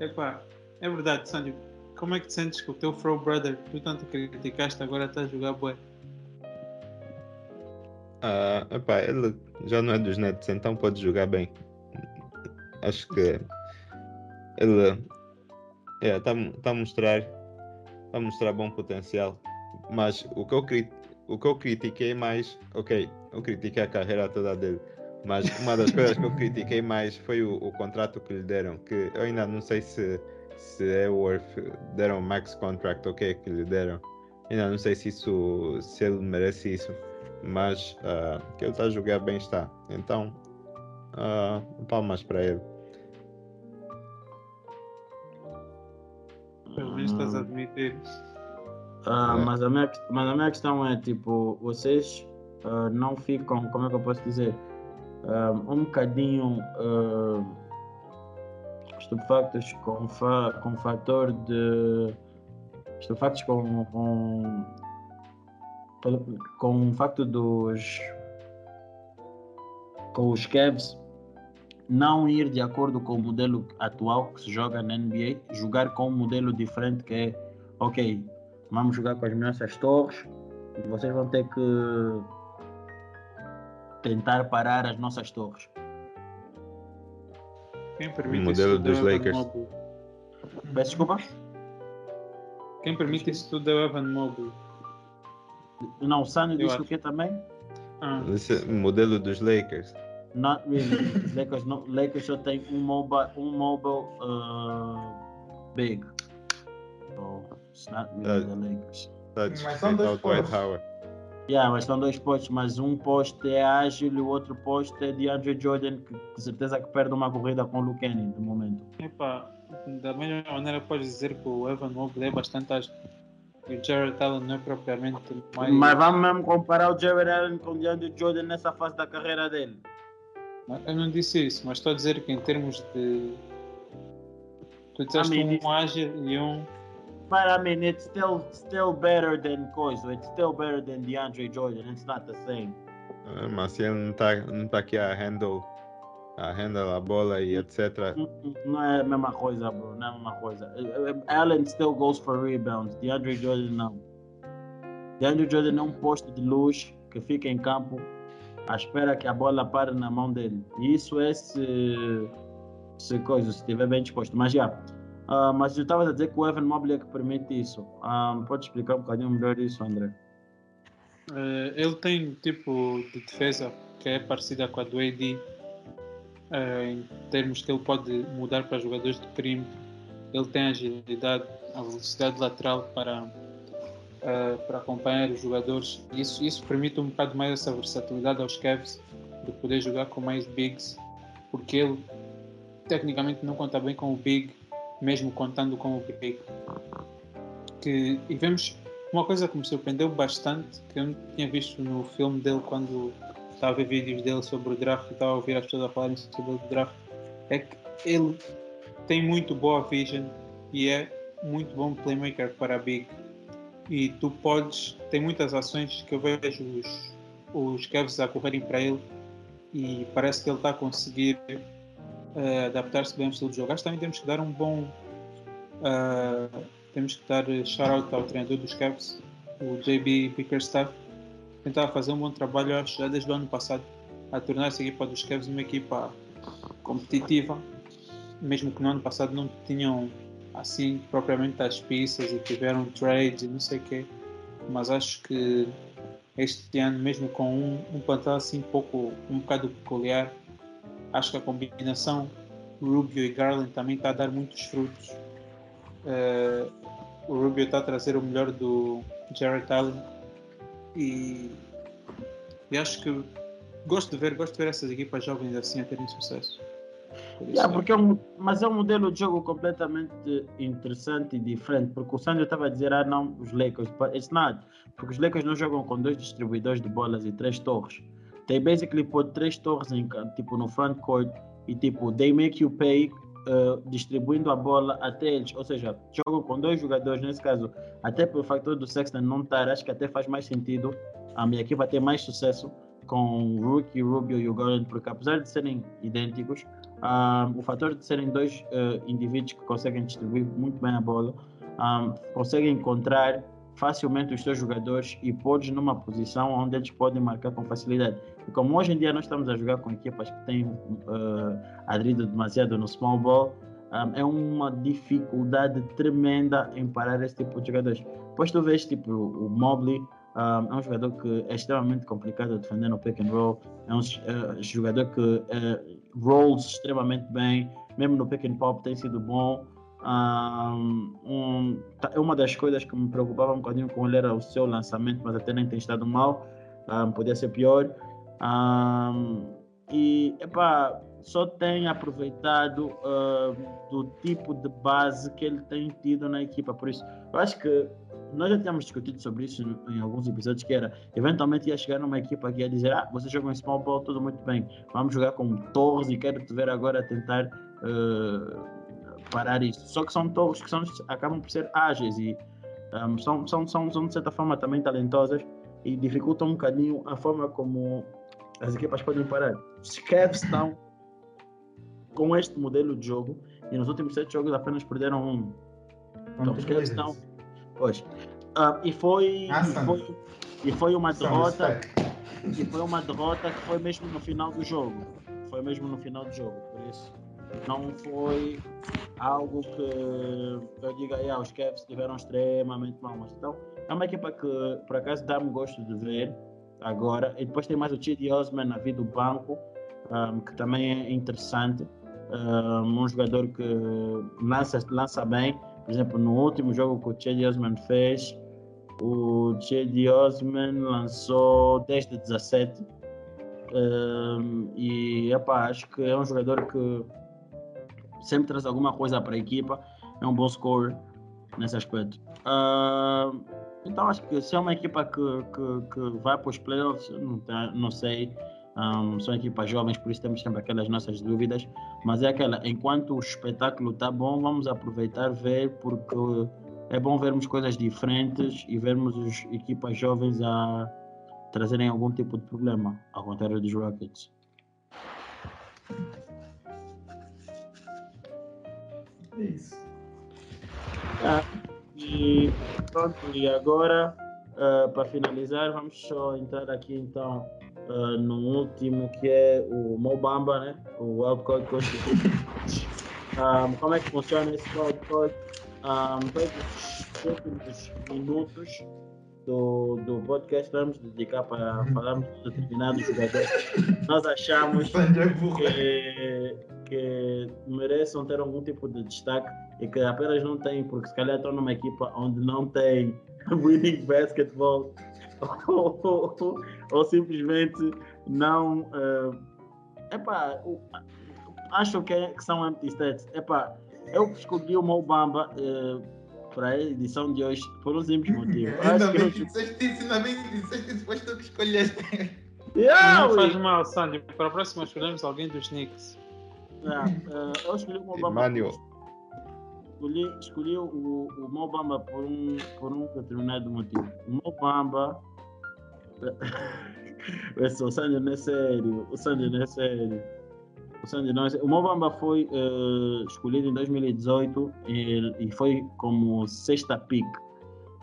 epá, é verdade, Sandy. Como é que te sentes que o teu Fro Brother, tu tanto criticaste, agora está a jogar bué? Ah, epá, ele já não é dos Nets, então pode jogar bem. Acho que ele está tá a mostrar tá a mostrar bom potencial. Mas o que eu, o que eu critiquei mais, ok, eu critiquei a carreira toda dele, mas uma das coisas que eu critiquei mais foi o, o contrato que lhe deram, que eu ainda não sei se, se é worth, deram max contract, ok, que lhe deram. Ainda não sei se isso se ele merece isso mas ah, que ele está a jogar bem está. Então, ah, palmas para ele. Pelo menos estás a admitir. Ah, É. mas, a minha, mas a minha questão é, tipo, vocês ah, não ficam, como é que eu posso dizer, um bocadinho ah, estupefactos com, fa com o fator de... estupefactos com, com, com o facto dos... com os Cavs não ir de acordo com o modelo atual que se joga na NBA, jogar com um modelo diferente que é, ok, vamos jogar com as nossas torres e vocês vão ter que tentar parar as nossas torres. Quem permite modelo isso dos é o Evan Lakers. Mobley. Peço desculpa? Quem permite isso tudo é o Evan Mobley. Não, o Sano Eu disse acho. o que também? Ah, Esse o modelo dos Lakers. Not really. Os Lakers, não, Lakers só tem um mobile, um mobile uh, big. So, it's not really the Lakers. Está a Mas são dois postos. Yeah, mas são dois postos, mas um posto é ágil e o outro posto é de Andrew Jordan, que com certeza que perde uma corrida com o Luke Kenny no momento. epá, da mesma maneira podes dizer que o Evan Mobley é bastante ágil. E o Jared Allen não é propriamente mais. Mas vamos mesmo comparar o Jared Allen com o DeAndre Jordan nessa fase da carreira dele. Eu não disse isso, mas estou a dizer que em termos de. Tu disseste I mean, um ágil e um. But I mean, it's still still better than Coisa. It's still better than DeAndre Jordan. It's not the same. Ah, Mas se ele não está não tá aqui a handle, a handle a bola e etc. Não é a mesma coisa, bro. Não é a mesma coisa. Uh, uh, Allen still goes for rebounds. DeAndre Jordan não. DeAndre Jordan é um posto de luz que fica em campo à espera que a bola pare na mão dele. E isso é se, se coisa, se estiver bem disposto. Mas já. Ah, mas eu estava a dizer que o Evan Mobley é que permite isso. Ah, pode explicar um bocadinho melhor isso, André? Eh, ele tem um tipo de defesa que é parecida com a do AD, eh, em termos que ele pode mudar para jogadores de perímetro. Ele tem agilidade, a velocidade lateral para, eh, para acompanhar os jogadores. Isso, isso permite um bocado mais essa versatilidade aos Cavs de poder jogar com mais bigs, porque ele tecnicamente não conta bem com o big, mesmo contando com o big. Que, e vemos uma coisa que me surpreendeu bastante, que eu não tinha visto no filme dele quando estava a ver vídeos dele sobre o draft e estava a ouvir as pessoas a falarem sobre o draft, é que ele tem muito boa vision e é muito bom playmaker para a Big. E tu podes, tem muitas ações que eu vejo os, os Cavs a correrem para ele e parece que ele está a conseguir eh, adaptar-se bem ao estilo de jogo. Acho que também temos que dar um bom ah, temos que dar shout-out ao treinador dos Cavs, o JB Bickerstaff. Tentava fazer um bom trabalho, acho, já desde o ano passado, a tornar essa equipa dos Cavs uma equipa competitiva, mesmo que no ano passado não tinham assim propriamente as pistas e tiveram trades e não sei o quê, mas acho que este ano, mesmo com um, um plantel assim pouco, um bocado peculiar, acho que a combinação Rubio e Garland também está a dar muitos frutos. Eh, o Rubio está a trazer o melhor do Jared Allen e, e acho que gosto de ver, gosto de ver essas equipas jovens assim a terem sucesso. Yeah, porque é um, mas é um modelo de jogo completamente interessante e diferente. Porque o Sandro estava a dizer, ah não, os Lakers. It's not. Porque os Lakers não jogam com dois distribuidores de bolas e três torres. They basically put três torres em, tipo, no front court e tipo, they make you pay uh, distribuindo a bola até eles. Ou seja, jogam com dois jogadores, nesse caso, até pelo fator do Sexton não estar, acho que até faz mais sentido a minha equipa ter mais sucesso com o Rookie, Rubio e o Garland, porque apesar de serem idênticos, ah, o fator de serem dois eh, indivíduos que conseguem distribuir muito bem a bola, ah, conseguem encontrar facilmente os seus jogadores e pôr-los numa posição onde eles podem marcar com facilidade. E como hoje em dia nós estamos a jogar com equipas que têm uh, aderido demasiado no small ball, ah, é uma dificuldade tremenda em parar esse tipo de jogadores. Depois tu vês tipo o Mobley, ah, é um jogador que é extremamente complicado a defender no pick and roll, é um eh, jogador que eh, rolls extremamente bem, mesmo no pick and pop tem sido bom. Um, um, tá- uma das coisas que me preocupava um bocadinho com ele era o seu lançamento, mas até nem tem estado mal, um, podia ser pior. Um, e só tem aproveitado ah, do tipo de base que ele tem tido na equipa. Por isso, eu acho que nós já tínhamos discutido sobre isso em, alguns episódios, que era eventualmente ia chegar numa equipa que ia dizer: Ah, vocês jogam small ball, tudo muito bem, vamos jogar com torres e quero te ver agora a tentar ah, parar isso. Só que são torres que são, acabam por ser ágeis e um, são, são, são, são, de certa forma, também talentosas e dificultam um bocadinho a forma como as equipas podem parar. Os Cavs estão com este modelo de jogo e nos últimos sete jogos apenas perderam um. Então, os Cavs estão. Ah, e foi. Ah, e Sam. foi e foi uma derrota e foi uma derrota que foi mesmo no final do jogo. Foi mesmo no final do jogo, por isso não foi algo que eu diga, "Ah, os Cavs estiveram extremamente mal. Mas então é uma equipa que por acaso dá-me gosto de ver agora. E depois tem mais o Chidi Osman na vida do banco, um, que também é interessante. Um, um jogador que lança, lança bem. Por exemplo, no último jogo que o Chedi Osman fez, o Chedi Osman lançou 10 de 17. Um, e epá, acho que é um jogador que sempre traz alguma coisa para a equipa. É um bom scorer nesse aspecto. Um, então acho que se é uma equipa que, que, que vai para os playoffs, não, te- não sei. Um, são equipas jovens, por isso temos sempre aquelas nossas dúvidas. Mas é aquela, enquanto o espetáculo está bom, vamos aproveitar, ver, porque é bom vermos coisas diferentes e vermos as equipas jovens a trazerem algum tipo de problema, ao contrário dos Rockets. É isso. Ah, e pronto, e agora, uh, para finalizar, vamos só entrar aqui então uh, no último que é o Mobamba, né? O Wildcard Code. um, como é que funciona esse Wildcard? Um, todos os últimos minutos do, do podcast vamos dedicar para falarmos de determinados jogadores. Nós achamos que, que mereçam ter algum tipo de destaque e que apenas não têm, porque se calhar estão numa equipa onde não tem winning basketball ou, ou, ou simplesmente não. Uh, epá, acho que, é, que são empty stats. Epá, eu escolhi o Mobamba. Uh, para a edição de hoje por um simples motivo. ainda bem que disseste isso, ainda bem que disseste isso, depois tu que escolheste. Yeah, não faz mal, Sandy. Para a próxima escolhemos alguém dos Knicks. Yeah, uh, eu escolhi o Mobamba. Escolhi, escolhi o, o Mobamba por um, por um determinado motivo. O Mobamba. o Sandy não é sério. O Sandy não é sério. O Sandy não é sério. O Mobamba foi uh, escolhido em 2018 e, e foi como sexta pick.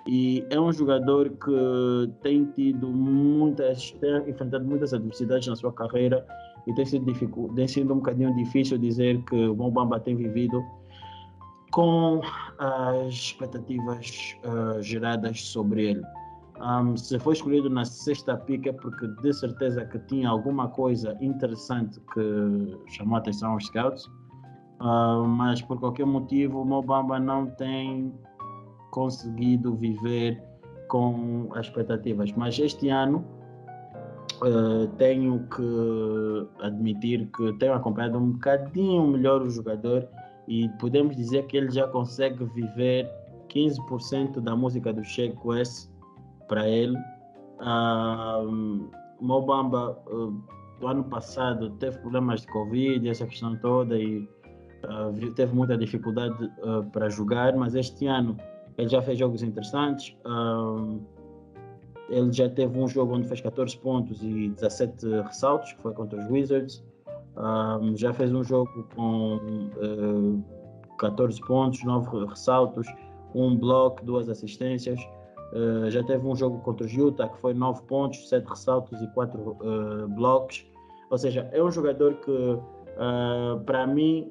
E é um jogador que tem tido muitas, tem enfrentado muitas adversidades na sua carreira e tem sido, dificu, tem sido um bocadinho difícil dizer que o Mobamba tem vivido com as expectativas uh, geradas sobre ele. Um, se foi escolhido na sexta pica é porque de certeza que tinha alguma coisa interessante que chamou a atenção aos scouts, uh, mas por qualquer motivo o Mobamba não tem conseguido viver com as expectativas. Mas este ano uh, tenho que admitir que tenho acompanhado um bocadinho melhor o jogador e podemos dizer que ele já consegue viver 15% da música do Sheik West para ele. Uh, Mobamba, uh, do ano passado, teve problemas de Covid, essa questão toda, e uh, teve muita dificuldade para jogar, mas este ano ele já fez jogos interessantes. ele já teve um jogo onde fez 14 pontos e 17 ressaltos, que foi contra os Wizards. Um, já fez um jogo com uh, 14 pontos, 9 ressaltos, um bloco, duas assistências. Uh, já teve um jogo contra o Utah que foi 9 pontos, 7 ressaltos e 4 uh, eh, blocos. Ou seja, é um jogador que, uh, para mim,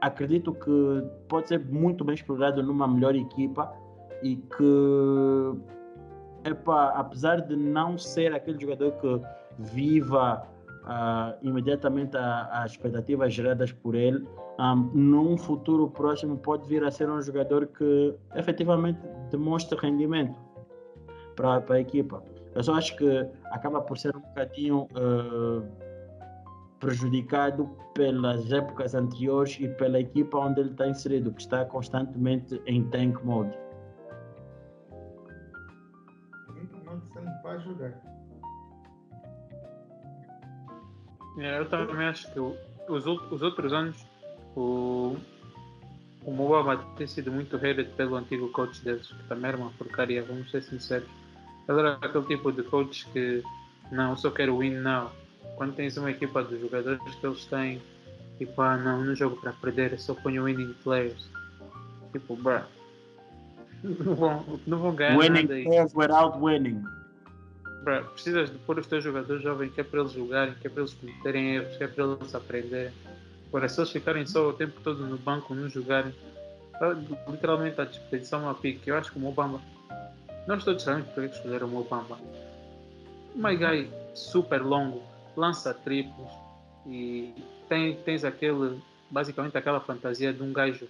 acredito que pode ser muito bem explorado numa melhor equipa e que, epa, apesar de não ser aquele jogador que viva imediatamente as expectativas geradas por ele, um, num futuro próximo pode vir a ser um jogador que efetivamente demonstre rendimento para a equipa. Eu só acho que acaba por ser um bocadinho uh, prejudicado pelas épocas anteriores e pela equipa onde ele está inserido, que está constantemente em tank mode. Vai jogar. Eu também acho que os, os outros anos o, o Mobama tem sido muito hated pelo antigo coach deles, que também era uma porcaria, vamos ser sinceros. Ele era aquele tipo de coach que não, só quero win now. Quando tens uma equipa de jogadores que eles têm, tipo, ah não, não jogo para perder, só ponho winning players. Tipo, bruh. Não vão, não vão ganhar winning nada aí. players without winning. Precisas de pôr os teus jogadores jovens que é para eles jogarem, que é para eles cometerem erros, que é para eles aprenderem. Agora, se eles ficarem só o tempo todo no banco, não jogarem, tá literalmente a desperdiçar uma pique. Eu acho que o Mobamba, nós todos sabemos porque que escolheram o Mobamba. My guy super longo, lança triplos e tem, tens aquele, basicamente aquela fantasia de um gajo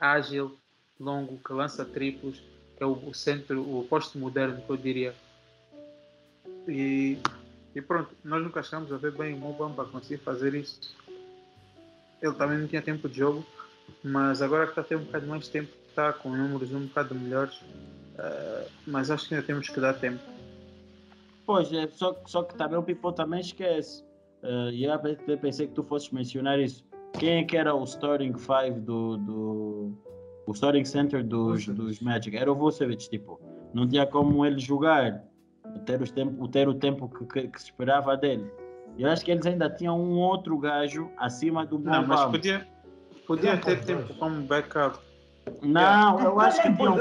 ágil, longo, que lança triplos, que é o, o centro, o posto moderno que eu diria. E, e pronto, nós nunca chegamos a ver bem o Mobamba conseguir fazer isso ele também não tinha tempo de jogo, mas agora que está a ter um bocado mais tempo, está com números um bocado melhores, uh, mas acho que ainda temos que dar tempo. Pois, é, só, só que também o Pipo também esquece. Uh, e eu até pensei que tu fosses mencionar isso. Quem é que era o starting five do, do o starting center dos, dos Magic? Era o Vucevic, tipo, não tinha como ele jogar, ter, os tempo, ter o tempo que, que, que se esperava dele. Eu acho que eles ainda tinham um outro gajo acima do Não, mas podia, podia ter tempo como backup. Não, eu acho que tinha. tinham.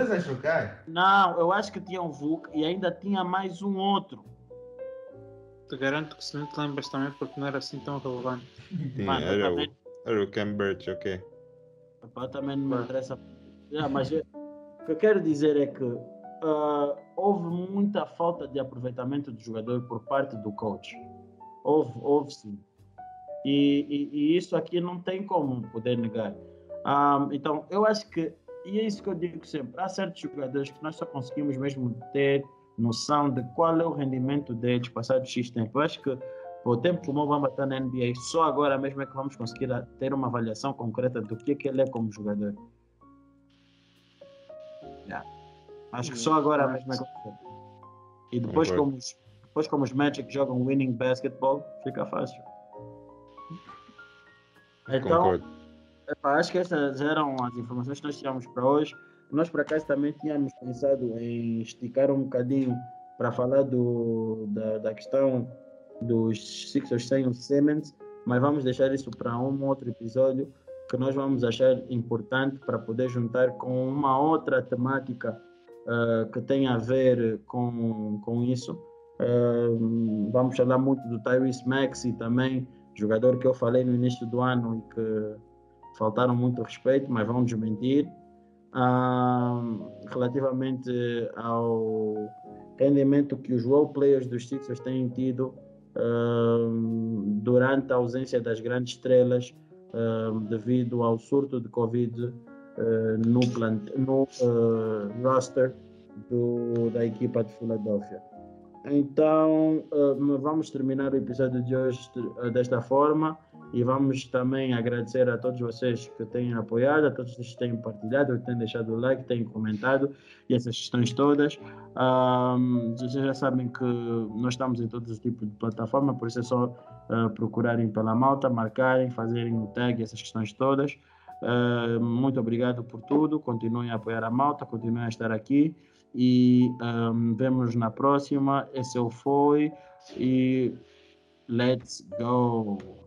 Não, eu acho que tinha um Vuk e ainda tinha mais um outro. Te garanto que se não te lembras também porque não era assim tão relevante. Sim, Mano, eu era, também- o, era o Cambridge, ok. Epá, também não me interessa. Já, mas eu- o que eu quero dizer é que ah, houve muita falta de aproveitamento do jogador por parte do coach. Houve, houve sim. E, e- e isso aqui não tem como poder negar. Ah, então, eu acho que, e é isso que eu digo sempre: há certos jogadores que nós só conseguimos mesmo ter noção de qual é o rendimento deles passado X tempo. Eu acho que o tempo que o Mo Bamba está na NBA, só agora mesmo é que vamos conseguir ter uma avaliação concreta do que é que ele é como jogador. Yeah. Acho que só agora mesmo é que consegue. E depois como, os, depois como os Magic jogam winning basketball, fica fácil. Então. Epá, acho que essas eram as informações que nós tínhamos para hoje. Nós, por acaso, também tínhamos pensado em esticar um bocadinho para falar do, da, da questão dos Sixers sem o Simmons, mas vamos deixar isso para um outro episódio que nós vamos achar importante para poder juntar com uma outra temática ah, que tem a ver com, com isso. Ah, vamos falar muito do Tyrese Maxey também, jogador que eu falei no início do ano e que faltaram muito respeito, mas vão desmentir. Ah, relativamente ao rendimento que os role players dos Sixers têm tido ah, durante a ausência das grandes estrelas devido ao surto de Covid no, plant, no ah, roster do, da equipa de Filadélfia. Então, ah, vamos terminar o episódio de hoje desta forma e vamos também agradecer a todos vocês que têm apoiado, a todos que têm partilhado, que têm deixado o like, têm comentado e essas questões todas. Ahm, vocês já sabem que nós estamos em todos os tipos de plataforma, por isso é só ah, procurarem pela malta, marcarem, fazerem o tag, essas questões todas. Ah, muito obrigado por tudo, continuem a apoiar a malta, continuem a estar aqui e ahm, vemos na próxima. Esse Foi e let's go!